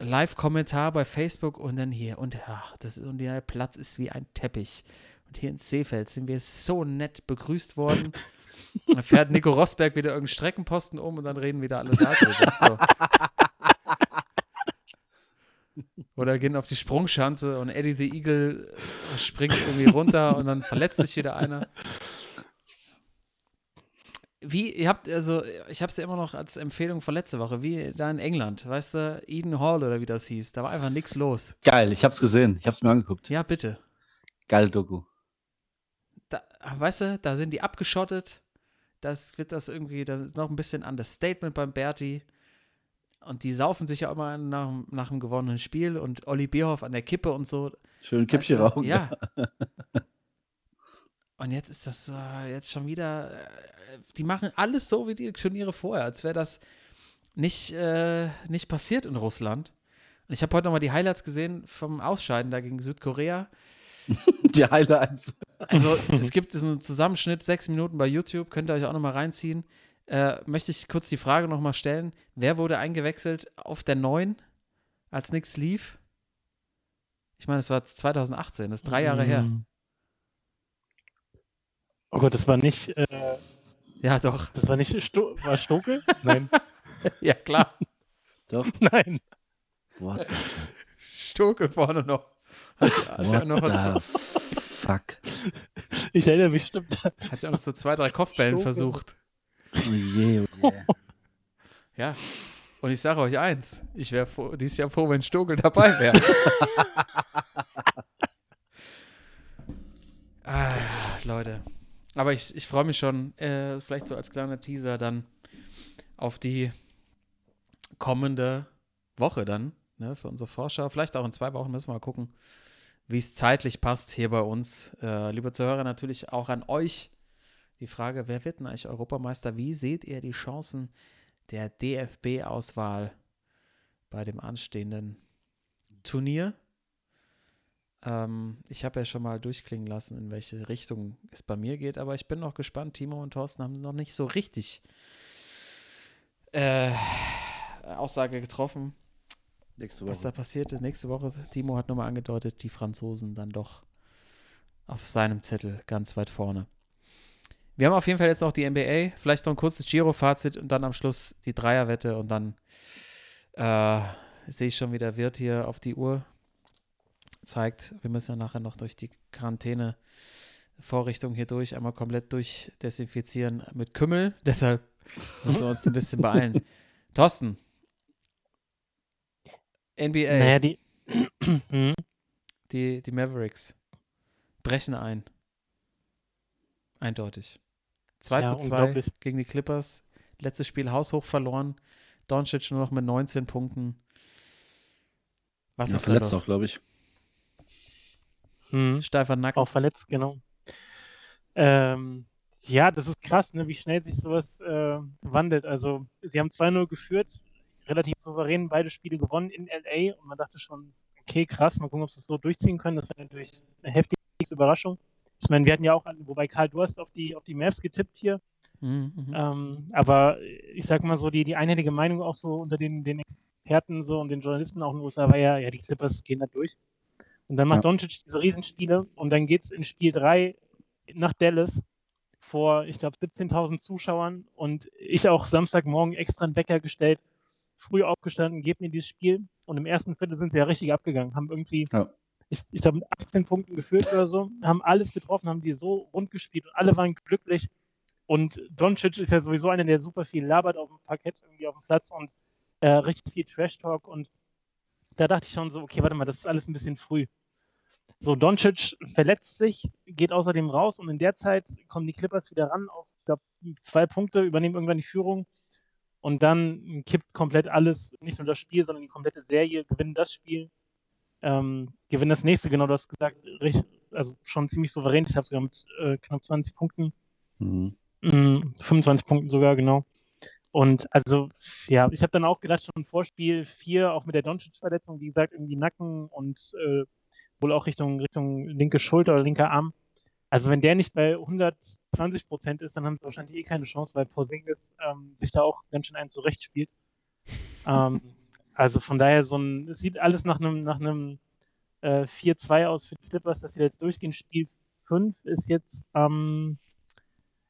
Live-Kommentar bei Facebook und dann hier und ach, das ist, und der Platz ist wie ein Teppich. Und hier in Seefeld sind wir so nett begrüßt worden. Dann fährt Nico Rosberg wieder irgendeinen Streckenposten um und dann reden wieder alle darüber. So. Oder gehen auf die Sprungschanze und Eddie the Eagle springt irgendwie runter und dann verletzt sich wieder einer. Wie, ihr habt, also, ich habe es ja immer noch als Empfehlung von letzte Woche, wie da in England, weißt du, Eden Hall oder wie das hieß, da war einfach nichts los. Geil, ich hab's gesehen. Ich hab's mir angeguckt. Ja, bitte. Geile Doku. Da, weißt du, da sind die abgeschottet, das wird das irgendwie, das ist noch ein bisschen Understatement beim Berti. Und die saufen sich ja immer nach, nach dem gewonnenen Spiel und Olli Bierhoff an der Kippe und so. Schön Kippchen Weißt du, rauchen. Ja. Und jetzt ist das äh, jetzt schon wieder, äh, die machen alles so wie die Turniere vorher, als wäre das nicht, äh, nicht passiert in Russland. Und ich habe heute nochmal die Highlights gesehen vom Ausscheiden da gegen Südkorea. Die Highlights. Also es gibt diesen Zusammenschnitt, sechs Minuten bei YouTube, könnt ihr euch auch nochmal reinziehen. Äh, möchte ich kurz die Frage nochmal stellen, wer wurde eingewechselt auf der 9, als nichts lief? Ich meine, es war 2018, das ist drei Jahre her. Oh Gott, das war nicht, äh, Ja, doch. das war nicht, Sto war Stokel? Nein, Ja, klar. Doch. nein. What the, Stokel vorne noch. Sie, auch noch, what so, the fuck? Ich erinnere mich, stimmt. hat sie auch noch so zwei, drei Kopfbällen Stokel. versucht. Oh je, oh je. Ja. Und ich sage euch eins, ich wäre dieses Jahr froh, wenn Stokel dabei wäre. ah, Leute. Aber ich, ich freue mich schon, äh, vielleicht so als kleiner Teaser dann auf die kommende Woche dann, ne, für unsere Vorschau. Vielleicht auch in zwei Wochen müssen wir mal gucken, wie es zeitlich passt hier bei uns. Äh, liebe Zuhörer, natürlich auch an euch die Frage, wer wird denn eigentlich Europameister? Wie seht ihr die Chancen der DFB-Auswahl bei dem anstehenden Turnier? Ähm, ich habe ja schon mal durchklingen lassen, in welche Richtung es bei mir geht, aber ich bin noch gespannt. Timo und Thorsten haben noch nicht so richtig äh, Aussage getroffen, Nächste was da Woche. passierte. Nächste Woche, Timo hat nochmal angedeutet, die Franzosen dann doch auf seinem Zettel ganz weit vorne. Wir haben auf jeden Fall jetzt noch die NBA, vielleicht noch ein kurzes Giro-Fazit und dann am Schluss die Dreierwette und dann äh, sehe ich schon wieder Wirt hier auf die Uhr zeigt. Wir müssen ja nachher noch durch die Quarantäne Vorrichtung hier durch, einmal komplett durchdesinfizieren mit Kümmel. Deshalb müssen wir uns ein bisschen beeilen. Thorsten. NBA, Naja, die. Hm. die, die Mavericks brechen ein. Eindeutig. 2 Ja, zu 2 unglaublich. gegen die Clippers. Letztes Spiel haushoch verloren. Doncic nur noch mit 19 Punkten. Was Ja, ist da verletzt los? auch, glaube ich. Hm. Steifer Nacken. Auch verletzt, genau. Ähm, ja, das ist krass, ne, wie schnell sich sowas äh, wandelt. Also, sie haben 2-0 geführt, relativ souverän beide Spiele gewonnen in LA und man dachte schon, okay, krass, mal gucken, ob sie es so durchziehen können. Das wäre natürlich eine heftige Überraschung. Ich meine, wir hatten ja auch, wobei Karl, du hast auf die, auf die Mavs getippt hier. Mhm, mhm. Ähm, aber ich sag mal so, die, die einhellige Meinung auch so unter den, den Experten so und den Journalisten auch in den USA war ja, ja, die Clippers gehen da durch. Und dann macht Ja. Doncic diese Riesenspiele und dann geht es in Spiel 3 nach Dallas vor, ich glaube, 17.000 Zuschauern und ich auch Samstagmorgen extra einen Wecker gestellt, früh aufgestanden, gebe mir dieses Spiel und im ersten Viertel sind sie ja richtig abgegangen, haben irgendwie, Ja. ich, ich glaube, mit 18 Punkten geführt oder so, haben alles getroffen, haben die so rund gespielt und alle waren glücklich und Doncic ist ja sowieso einer, der super viel labert auf dem Parkett, irgendwie auf dem Platz und äh, richtig viel Trash-Talk und da dachte ich schon so, okay, warte mal, das ist alles ein bisschen früh. So, Doncic verletzt sich, geht außerdem raus und in der Zeit kommen die Clippers wieder ran auf, ich glaube, zwei Punkte, übernehmen irgendwann die Führung und dann kippt komplett alles, nicht nur das Spiel, sondern die komplette Serie, gewinnen das Spiel, ähm, gewinnen das nächste, genau, du hast gesagt, also schon ziemlich souverän, ich habe sogar mit äh, knapp 20 Punkten Mhm. Mm, 25 Punkten sogar, genau. Und also, ja, ich habe dann auch gedacht, schon vor Spiel 4, auch mit der Doncic-Verletzung, wie gesagt, irgendwie Nacken und äh, wohl auch Richtung, Richtung linke Schulter oder linker Arm. Also, wenn der nicht bei 120 Prozent ist, dann haben sie wahrscheinlich eh keine Chance, weil Porzingis ähm, sich da auch ganz schön einen zurechtspielt. ähm, also, von daher, so ein, es sieht alles nach einem nach einem äh, 4-2 aus für die Clippers, dass sie da jetzt durchgehen. Spiel 5 ist jetzt am,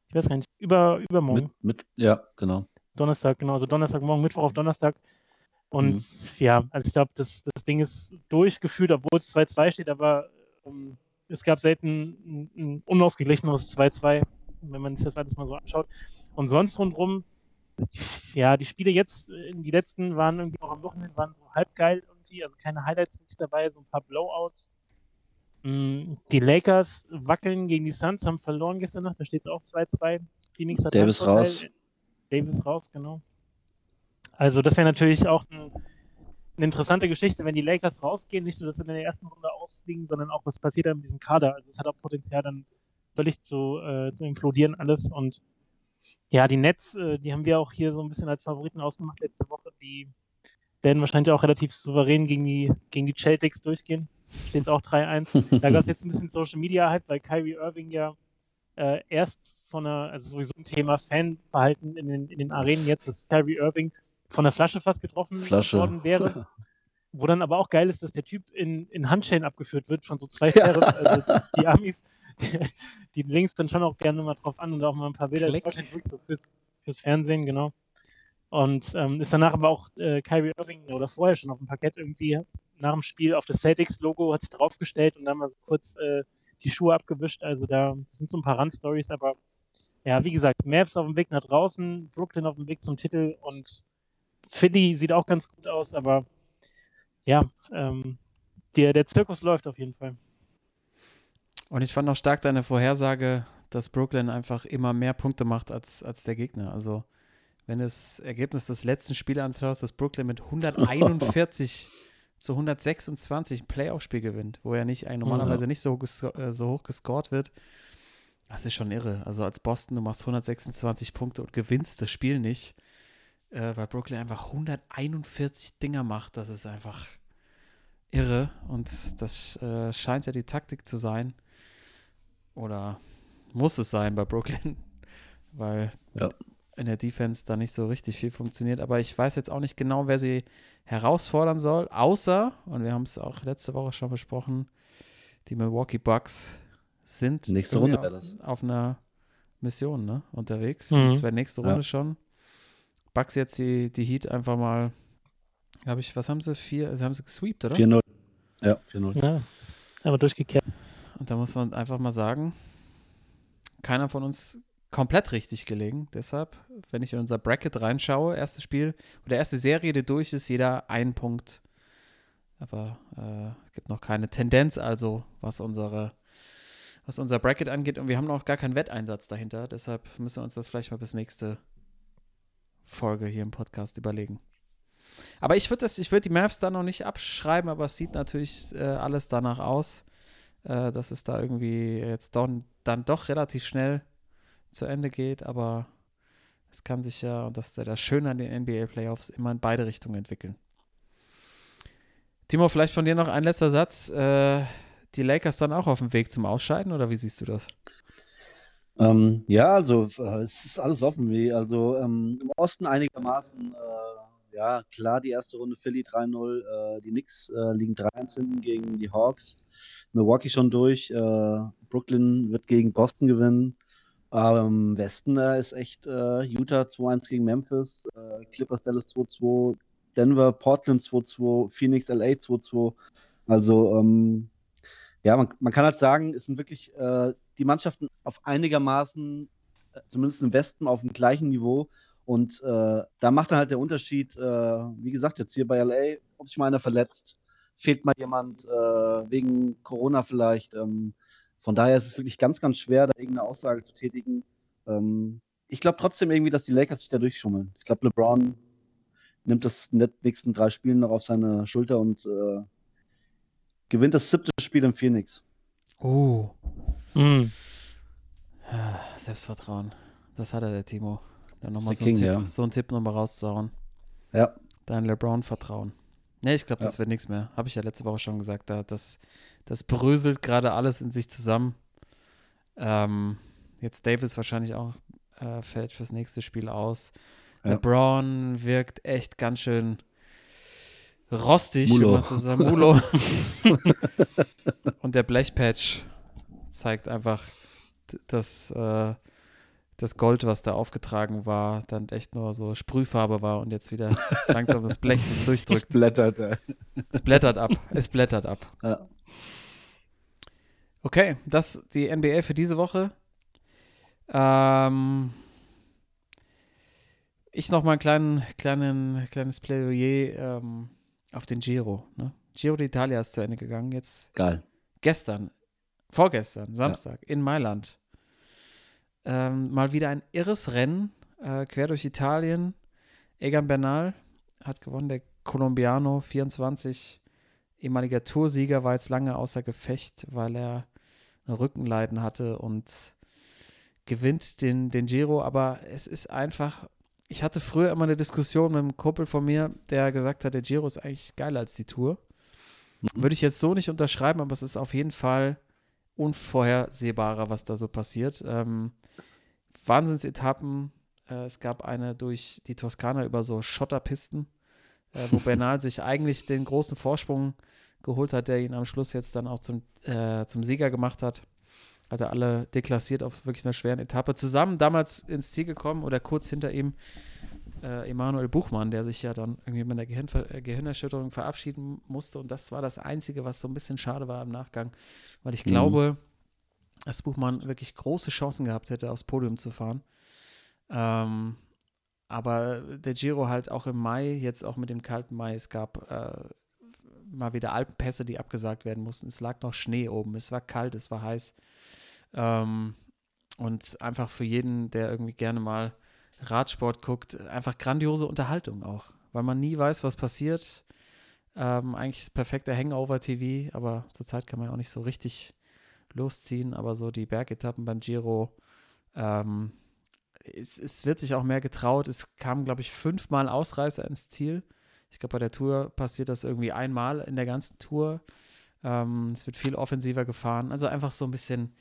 ich weiß gar nicht, über, übermorgen. Mit, mit, ja, genau. Donnerstag, genau, also Donnerstagmorgen, Mittwoch auf Donnerstag. Und Mhm. ja, also ich glaube, das, das Ding ist durchgeführt, obwohl es 2-2 steht, aber ähm, es gab selten ein, ein unausgeglicheneres 2-2, wenn man sich das alles mal so anschaut. Und sonst rundherum, ja, die Spiele jetzt, äh, die letzten waren irgendwie auch am Wochenende, waren so halb geil irgendwie, also keine Highlights wirklich dabei, so ein paar Blowouts. Mm, Die Lakers wackeln gegen die Suns, haben verloren gestern Nacht, da steht es auch 2-2. Phoenix hat Davis raus. Davis raus, genau. Also das wäre natürlich auch ein, eine interessante Geschichte, wenn die Lakers rausgehen, nicht nur, dass sie in der ersten Runde ausfliegen, sondern auch, was passiert dann mit diesem Kader. Also es hat auch Potenzial, dann völlig zu, äh, zu implodieren alles. Und ja, die Nets, äh, die haben wir auch hier so ein bisschen als Favoriten ausgemacht letzte Woche. Die werden wahrscheinlich auch relativ souverän gegen die, gegen die Celtics durchgehen. Steht es auch 3-1. Da gab es jetzt ein bisschen Social Media Hype, weil Kyrie Irving ja äh, erst von einer, also sowieso ein Thema Fanverhalten in den, in den Arenen jetzt, dass Kyrie Irving von der Flasche fast getroffen Flasche. worden wäre. Wo dann aber auch geil ist, dass der Typ in, in Handschellen abgeführt wird von so zwei Ja. Herren. Also die Amis, die, die links dann schon auch gerne mal drauf an und auch mal ein paar Bilder. Das ist Klick. wahrscheinlich wirklich so fürs, fürs Fernsehen, genau. Und ähm, ist danach aber auch äh, Kyrie Irving oder vorher schon auf dem Parkett irgendwie nach dem Spiel auf das Celtics-Logo hat sich draufgestellt und dann mal so kurz äh, die Schuhe abgewischt. Also da sind so ein paar Randstories, aber ja, wie gesagt, Mavs auf dem Weg nach draußen, Brooklyn auf dem Weg zum Titel und Philly sieht auch ganz gut aus, aber ja, ähm, der, der Zirkus läuft auf jeden Fall. Und ich fand auch stark deine Vorhersage, dass Brooklyn einfach immer mehr Punkte macht als, als der Gegner. Also, wenn du das Ergebnis des letzten Spiels anschaust, dass Brooklyn mit 141 zu 126 ein Playoff-Spiel gewinnt, wo ja nicht ein, normalerweise nicht so, äh, so hoch gescored wird, das ist schon irre. Also als Boston, du machst 126 Punkte und gewinnst das Spiel nicht, äh, weil Brooklyn einfach 141 Dinger macht. Das ist einfach irre und das äh, scheint ja die Taktik zu sein. Oder muss es sein bei Brooklyn, weil Ja. in der Defense da nicht so richtig viel funktioniert. Aber ich weiß jetzt auch nicht genau, wer sie herausfordern soll, außer, und wir haben es auch letzte Woche schon besprochen, die Milwaukee Bucks sind Nächste Runde auf, das. auf einer Mission ne, unterwegs. Mhm. Das wäre nächste Ja. Runde schon. Bucks jetzt die, die Heat einfach mal, glaube ich, was haben sie? Vier, sie haben sie gesweept, oder? 4-0. Ja, 4-0. Ja, aber durchgekehrt. Und da muss man einfach mal sagen, keiner von uns komplett richtig gelegen. Deshalb, wenn ich in unser Bracket reinschaue, erstes Spiel oder erste Serie, die durch ist, jeder ein Punkt. Aber äh, gibt noch keine Tendenz, also was unsere was unser Bracket angeht. Und wir haben noch gar keinen Wetteinsatz dahinter. Deshalb müssen wir uns das vielleicht mal bis nächste Folge hier im Podcast überlegen. Aber ich würde würde die Mavs da noch nicht abschreiben, aber es sieht natürlich äh, alles danach aus. äh, dass es da irgendwie jetzt don, dann doch relativ schnell zu Ende geht, aber es kann sich ja, und das ist ja das Schöne an den NBA-Playoffs, immer in beide Richtungen entwickeln. Timo, vielleicht von dir noch ein letzter Satz. Äh, die Lakers dann auch auf dem Weg zum Ausscheiden oder wie siehst du das? Ähm, ja, also äh, es ist alles offen. Wie, also ähm, im Osten einigermaßen, äh, ja, klar, die erste Runde Philly 3-0. Äh, die Knicks äh, liegen 3-1 hinten gegen die Hawks. Milwaukee schon durch. Äh, Brooklyn wird gegen Boston gewinnen. Aber im Westen äh, ist echt Utah 2-1 gegen Memphis, Clippers Dallas 2-2, Denver, Portland 2-2, Phoenix LA 2-2. Also, ähm, ja, man, man, kann halt sagen, es sind wirklich äh, die Mannschaften auf einigermaßen, äh, zumindest im Westen, auf dem gleichen Niveau. Und äh, da macht dann halt der Unterschied, äh, wie gesagt, jetzt hier bei LA, ob sich mal einer verletzt, fehlt mal jemand äh, wegen Corona vielleicht. Ähm, von daher ist es wirklich ganz, ganz schwer, da irgendeine Aussage zu tätigen. Ähm, ich glaube trotzdem irgendwie, dass die Lakers sich da durchschummeln. Ich glaube, LeBron nimmt das nächsten drei Spiele noch auf seine Schulter und äh, gewinnt das siebte Spiel im Phoenix. Oh. Mm. Selbstvertrauen. Das hat er, der Timo. Dann nochmal so, King, Tipp, ja. so einen Tipp nochmal rauszuhauen. Ja. Dein LeBron-Vertrauen. Ne, ich glaube, das ja. wird nichts mehr. Habe ich ja letzte Woche schon gesagt. Da, das, das bröselt gerade alles in sich zusammen. Ähm, jetzt Davis wahrscheinlich auch äh, fällt fürs nächste Spiel aus. Ja. LeBron wirkt echt ganz schön rostig, Mulo. wie man so sagt. Mulo. Und der Blechpatch zeigt einfach, dass äh, das Gold, was da aufgetragen war, dann echt nur so Sprühfarbe war und jetzt wieder langsam das Blech sich durchdrückt. Es blättert, ey. Es blättert ab. Es blättert ab. Ja. Okay, das die NBA für diese Woche. Ähm, ich noch mal ein kleinen, kleinen, kleines Plädoyer ähm, auf den Giro. Ne? Giro d'Italia ist zu Ende gegangen. Jetzt Geil. gestern, vorgestern, Samstag ja. in Mailand. Ähm, mal wieder ein irres Rennen äh, quer durch Italien. Egan Bernal hat gewonnen, der Colombiano, 24, ehemaliger Toursieger, war jetzt lange außer Gefecht, weil er Rückenleiden hatte und gewinnt den, den Giro. Aber es ist einfach ich hatte früher immer eine Diskussion mit einem Kumpel von mir, der gesagt hat, der Giro ist eigentlich geiler als die Tour. Mhm. Würde ich jetzt so nicht unterschreiben, aber es ist auf jeden Fall unvorhersehbarer, was da so passiert. Ähm, Wahnsinnsetappen. Äh, es gab eine durch die Toskana über so Schotterpisten, äh, wo Bernal sich eigentlich den großen Vorsprung geholt hat, der ihn am Schluss jetzt dann auch zum, äh, zum Sieger gemacht hat hat er alle deklassiert auf wirklich einer schweren Etappe. Zusammen damals ins Ziel gekommen oder kurz hinter ihm äh, Emanuel Buchmann, der sich ja dann irgendwie mit einer Gehirn äh, Gehirnerschütterung verabschieden musste. Und das war das Einzige, was so ein bisschen schade war im Nachgang, weil ich mhm. glaube, dass Buchmann wirklich große Chancen gehabt hätte, aufs Podium zu fahren. Ähm, aber der Giro halt auch im Mai, jetzt auch mit dem kalten Mai, es gab äh, mal wieder Alpenpässe, die abgesagt werden mussten. Es lag noch Schnee oben, es war kalt, es war heiß. Ähm, und einfach für jeden, der irgendwie gerne mal Radsport guckt, einfach grandiose Unterhaltung auch, weil man nie weiß, was passiert. Ähm, eigentlich ist perfekter Hangover-TV, aber zurzeit kann man ja auch nicht so richtig losziehen. Aber so die Bergetappen beim Giro, ähm, es, es, wird sich auch mehr getraut. Es kamen, glaube ich, fünfmal Ausreißer ins Ziel. Ich glaube, bei der Tour passiert das irgendwie einmal in der ganzen Tour. Ähm, es wird viel offensiver gefahren. Also einfach so ein bisschen,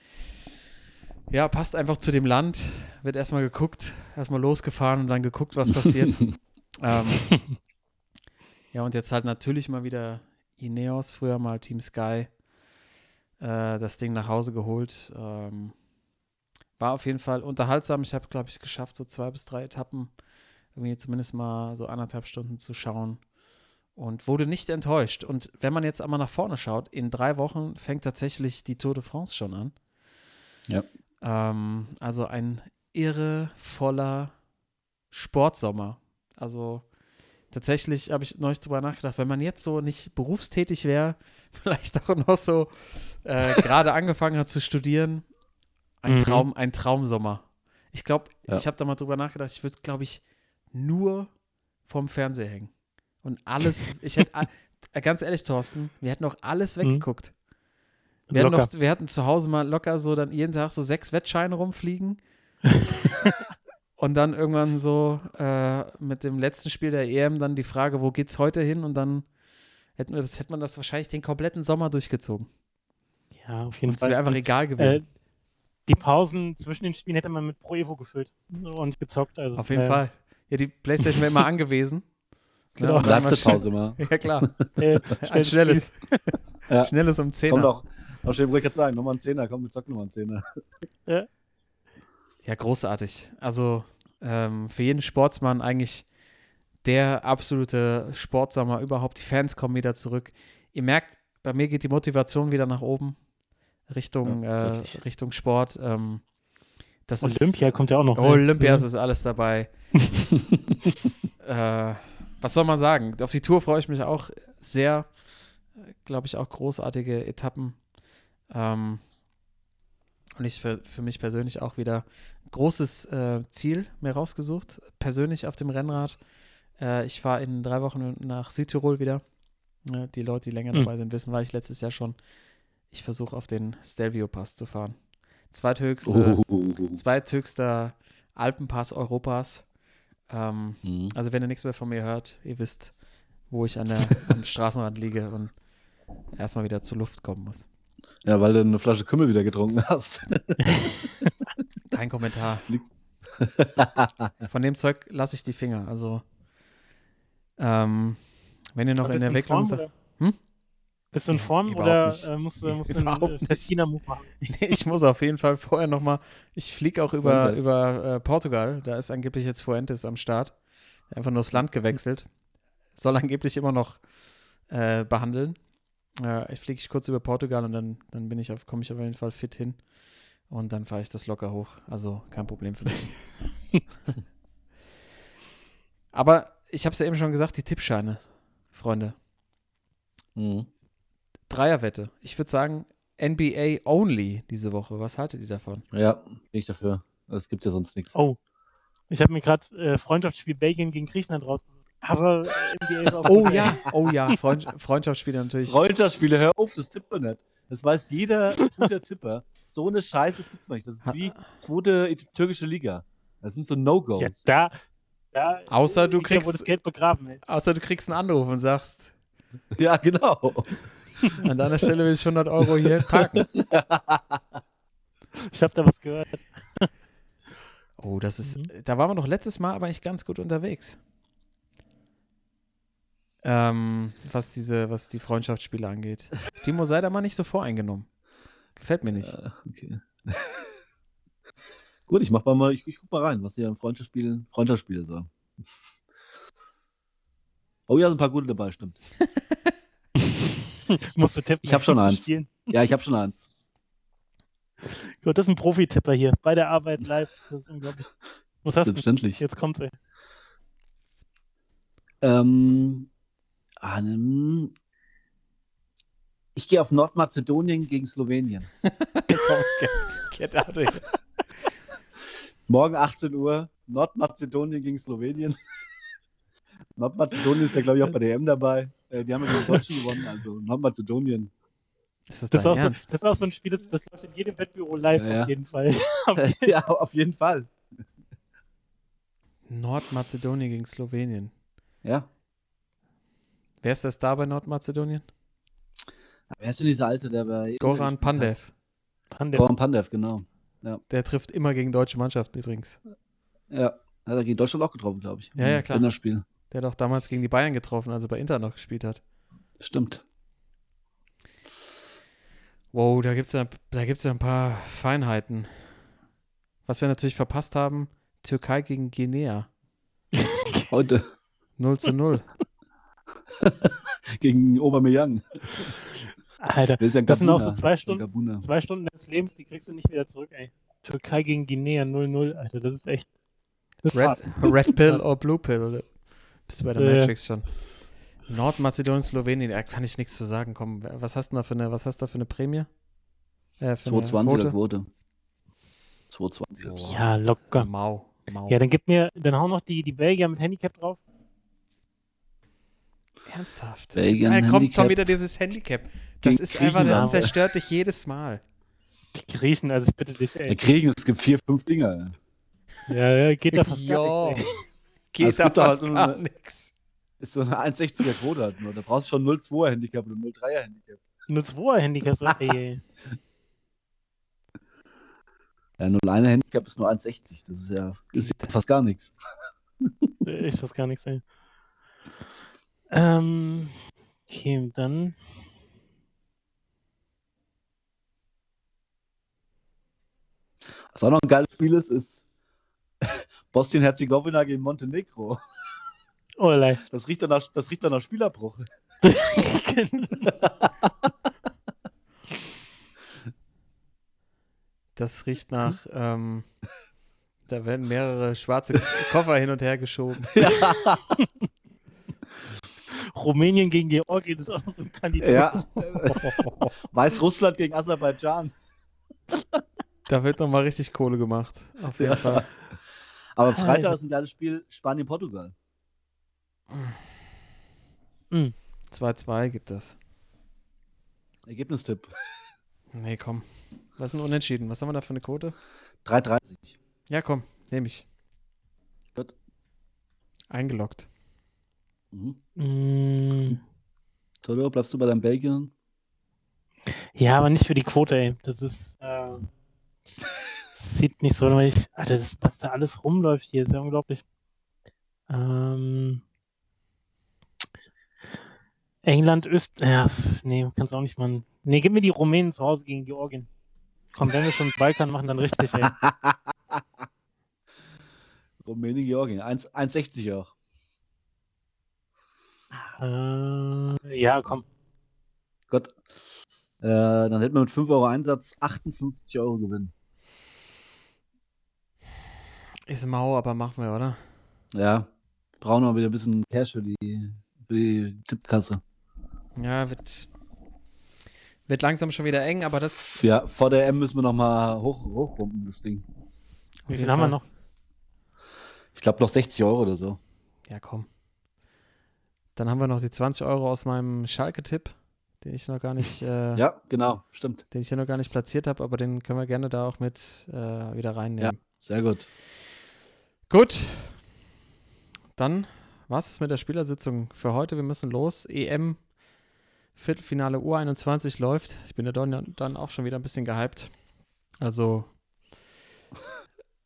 ja, passt einfach zu dem Land. Wird erstmal geguckt, erstmal losgefahren und dann geguckt, was passiert. ähm, ja, und jetzt halt natürlich mal wieder Ineos, früher mal Team Sky, äh, das Ding nach Hause geholt. Ähm, war auf jeden Fall unterhaltsam. Ich habe, glaube ich, es geschafft, so zwei bis drei Etappen irgendwie zumindest mal so anderthalb Stunden zu schauen und wurde nicht enttäuscht. Und wenn man jetzt einmal nach vorne schaut, in drei Wochen fängt tatsächlich die Tour de France schon an. Ja. Ähm, also ein irre voller Sportsommer. Also tatsächlich habe ich neulich drüber nachgedacht, wenn man jetzt so nicht berufstätig wäre, vielleicht auch noch so äh, gerade angefangen hat zu studieren, ein mhm. Traum, ein Traumsommer. Ich glaube, ja. ich habe da mal drüber nachgedacht, ich würde, glaube ich, nur vorm Fernseher hängen. Und alles, ich hätte, ganz ehrlich, Thorsten, wir hätten auch alles mhm. Wir hatten, noch, wir hatten zu Hause mal locker so dann jeden Tag so sechs Wettscheine rumfliegen. und dann irgendwann so äh, mit dem letzten Spiel der EM dann die Frage, wo geht's heute hin? Und dann hätten wir das, hätte man das wahrscheinlich den kompletten Sommer durchgezogen. Ja, auf Und jeden es wäre Fall. einfach Und, egal äh, gewesen. die Pausen zwischen den Spielen hätte man mit Pro Evo gefüllt und gezockt. Also, Auf jeden äh, Fall. Ja, die Playstation wäre immer angewiesen. Genau. Ja, dann mal Ja, klar. Äh, Ein schnelles. Ja. Schnelles um 10. Kommt auch. Auch schön, wollte ich jetzt sagen, nochmal ein Zehner, komm, wir zocken nochmal einen Zehner. Ja, großartig. Also ähm, für jeden Sportsmann eigentlich der absolute Sportsommer überhaupt. Die Fans kommen wieder zurück. Ihr merkt, bei mir geht die Motivation wieder nach oben Richtung, Ja, äh. Richtung Sport. Ähm, das Olympia kommt ja auch noch. Ist. Olympia Mhm. ist alles dabei. äh, was soll man sagen? Auf die Tour freue ich mich auch sehr. Glaube ich auch großartige Etappen. Ähm, und ich für, für mich persönlich auch wieder ein großes äh, Ziel mir rausgesucht. Persönlich auf dem Rennrad. Äh, ich fahre in drei Wochen nach Südtirol wieder. Ja, die Leute, die länger Hm. dabei sind, wissen, war ich letztes Jahr schon. Ich versuche auf den Stelvio Pass zu fahren. Zweithöchste, Uh. zweithöchster Alpenpass Europas. Ähm, Mhm. also wenn ihr nichts mehr von mir hört, ihr wisst, wo ich an der, am Straßenrand liege und erstmal wieder zur Luft kommen muss. Ja, weil du eine Flasche Kümmel wieder getrunken hast. Kein Kommentar. Von dem Zeug lasse ich die Finger. Also ähm, wenn ihr noch Aber in der Entwicklung Form, seid. oder? Hm? Bist du in Form Überhaupt oder nicht. äh, musst, du- musst du einen Überhaupt äh, machen? ich muss auf jeden Fall vorher noch mal, ich fliege auch über, über äh, Portugal, da ist angeblich jetzt Fuentes am Start, einfach nur das Land gewechselt, soll angeblich immer noch äh, behandeln. Äh, ich fliege kurz über Portugal und dann, dann bin ich auf, komme ich auf jeden Fall fit hin und dann fahre ich das locker hoch, also kein Problem für mich. Aber ich habe es ja eben schon gesagt, die Tippscheine, Freunde, Mhm. Dreierwette. Ich würde sagen NBA only diese Woche. Was haltet ihr davon? Ja, bin ich dafür. Es gibt ja sonst nichts. Oh. Ich habe mir gerade äh, Freundschaftsspiel Belgien gegen Griechenland rausgesucht. Aber äh, NBA ist auch Oh ja, oh ja, Freund, Freundschaftsspiele natürlich. Freundschaftsspiele, hör auf, das tippt man nicht. Das weiß jeder gute Tipper. So eine Scheiße tippt man nicht. Das ist wie zweite türkische Liga. Das sind so Ja, No-Gos. da, da Außer du ja, wo kriegst- das Geld begraben ist. Außer du kriegst einen Anruf und sagst, Ja, genau. an deiner Stelle will ich 100 Euro hier parken. Ich habe da was gehört. Oh, das ist, Mhm. da waren wir doch letztes Mal aber eigentlich ganz gut unterwegs. Ähm, was diese, was die Freundschaftsspiele angeht. Timo, sei da mal nicht so voreingenommen. Gefällt mir nicht. Äh, okay. Gut, ich mach mal, mal ich, ich guck mal rein, was hier im Freundschaftsspiel, Freundschaftsspiele so. Oh ja, sind ein paar gute dabei, stimmt. Musst du tippen. Ich hab schon eins. spielen. Ja, ich habe schon eins. Gut, das ist ein Profi-Tipper hier. Bei der Arbeit live. Das ist unglaublich. Was hast du? Selbstverständlich. Jetzt kommt's, ey. Ähm, ich gehe auf Nordmazedonien gegen Slowenien. Get, get. Morgen 18 Uhr, Nordmazedonien gegen Slowenien. Nordmazedonien ist ja, glaube ich, auch bei der EM dabei. Äh, die haben ja gegen die Deutschen gewonnen, also Nordmazedonien. Ist das, Das ist, auch so, Ernst? das ist auch so ein Spiel, das, das läuft in jedem Wettbüro live Ja, ja. auf jeden Fall. ja, auf jeden Fall. Nordmazedonien gegen Slowenien. Ja. Wer ist das da bei Nordmazedonien? Wer ist denn dieser Alte, der bei. Goran Pandev. Pandev. Goran Pandev, genau. Der trifft immer gegen deutsche Mannschaften übrigens. Ja. Hat er gegen Deutschland auch getroffen, glaube ich. Ja, ja, klar. Länderspiel. Der hat auch damals gegen die Bayern getroffen, als er bei Inter noch gespielt hat. Stimmt. Wow, da gibt es ja, da gibt's ja ein paar Feinheiten. Was wir natürlich verpasst haben, Türkei gegen Guinea. Heute 0 zu 0. gegen Aubameyang. Alter, Das, ist ja ein Das sind auch so zwei Stunden. Zwei Stunden des Lebens, die kriegst du nicht wieder zurück, ey. Türkei gegen Guinea 0-0, Alter, das ist echt. Das Red. Red Pill oder Blue Pill. Bist du bei der ja. Matrix schon? Nordmazedonien, Slowenien, da kann ich nichts zu sagen. Komm, was hast du da für eine, was hast du da für eine Prämie? Äh, für eine 220er Quote? Quote. 220er. Ja, locker. Mau, mau. Ja, dann gib mir, dann hau noch die, die Belgier mit Handicap drauf. Ernsthaft. Belgien Da kommt Handicap schon wieder dieses Handicap. Das ist einfach, das zerstört dich jedes Mal. Die Griechen, also ich bitte dich, Wir ey. kriegen, es gibt vier, fünf Dinger. Ja, ja, geht da fast Ja. gar nichts. Geht Es da fast halt gar nichts. Ist so eine 1,60er Quote halt nur. Da brauchst du schon 0,2er Handicap oder 0,3er Handicap. Nur 2er Handicaps, ey, ey. Ja, 0,1er Handicap ist nur 1,60. Das ist ja, ist ja fast gar nichts. Ich weiß gar nichts, ey. Ähm, okay, dann. Was auch noch ein geiles Spiel ist, ist Bosnien-Herzegowina gegen Montenegro. Oh. Das riecht dann nach, das riecht dann nach Spielerbruch. Das riecht nach, ähm, da werden mehrere schwarze Koffer hin und her geschoben. Rumänien gegen Georgien ist auch noch so ein Kandidat. Ja. Weißrussland gegen Aserbaidschan. Da wird nochmal richtig Kohle gemacht. Auf jeden Ja. Fall. Aber Freitag ist ein geiles Spiel. Spanien-Portugal. 2-2 gibt es. Ergebnistipp. Nee, komm. Was ist ein Unentschieden? Was haben wir da für eine Quote? 3,30. Ja, komm, nehme ich. Gut. Eingeloggt. Mhm. Mm, Toto, bleibst du bei deinem Belgien? ja, aber nicht für die Quote, ey. Das ist. Äh, sieht nicht so durch. Alter, das, was da alles rumläuft hier, ist ja unglaublich. Ähm, England, Öst. Ja, nee, kannst auch nicht machen. Nee, gib mir die Rumänen zu Hause gegen Georgien. Komm, wenn wir schon Balkan machen, dann richtig, ey. Rumänien, Georgien. 1 1,60 auch. Äh, ja, komm. Gott. Äh, dann hätten wir mit 5 Euro Einsatz 58 Euro Gewinn. Ist mau, aber machen wir, oder? Ja. Brauchen wir wieder ein bisschen Cash für die, für die Tippkasse. Ja, wird, wird langsam schon wieder eng, aber das. Ja, vor der M müssen wir nochmal hoch, hochpumpen, das Ding. Wie viel haben wir noch? Ich glaube noch 60 Euro oder so. Ja, komm. Dann haben wir noch die 20 Euro aus meinem Schalke-Tipp, den ich noch gar nicht, äh, Ja, genau, stimmt. den ich hier noch gar nicht platziert habe, aber den können wir gerne da auch mit äh, wieder reinnehmen. Sehr gut. Gut. Dann war es mit der Spielersitzung für heute. Wir müssen los. EM Viertelfinale U21 läuft. Ich bin ja dann, auch schon wieder ein bisschen gehypt. Also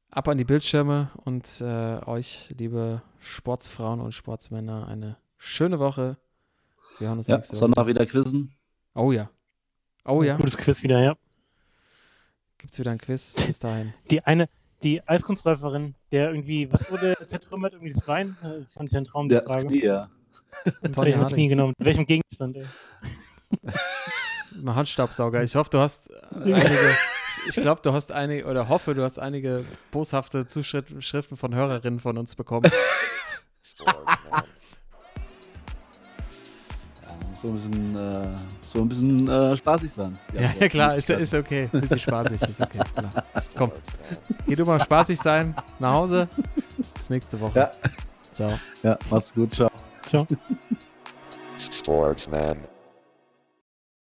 ab an die Bildschirme und äh, euch, liebe Sportsfrauen und Sportsmänner, eine schöne Woche. Wir hören uns Ja, nächste Woche. Sonntag wieder quizzen. Oh ja. Oh ja. Gutes Quiz wieder, ja. Gibt's wieder ein Quiz. Bis dahin. Die eine, die Eiskunstläuferin, der irgendwie, was wurde zertrümmert, irgendwie das Bein? Äh, fand ich ein Traum, die Ja, das Frage. Knie, ja. Tony welchem Harding. Knie genommen? Mit welchem Gegenstand, ey? Mal Handstaubsauger. Ich hoffe, du hast einige, ich, ich glaube, du hast einige, oder hoffe, du hast einige boshafte Zuschriften von Hörerinnen von uns bekommen. So ein bisschen, äh, so ein bisschen äh, spaßig sein. Ja, ja klar, ist, ist okay. Bisschen spaßig, ist okay. Klar. Komm. Geh du mal spaßig sein, nach Hause. Bis nächste Woche. Ja. Ciao. Ja, macht's gut, ciao. Ciao. Sportsman.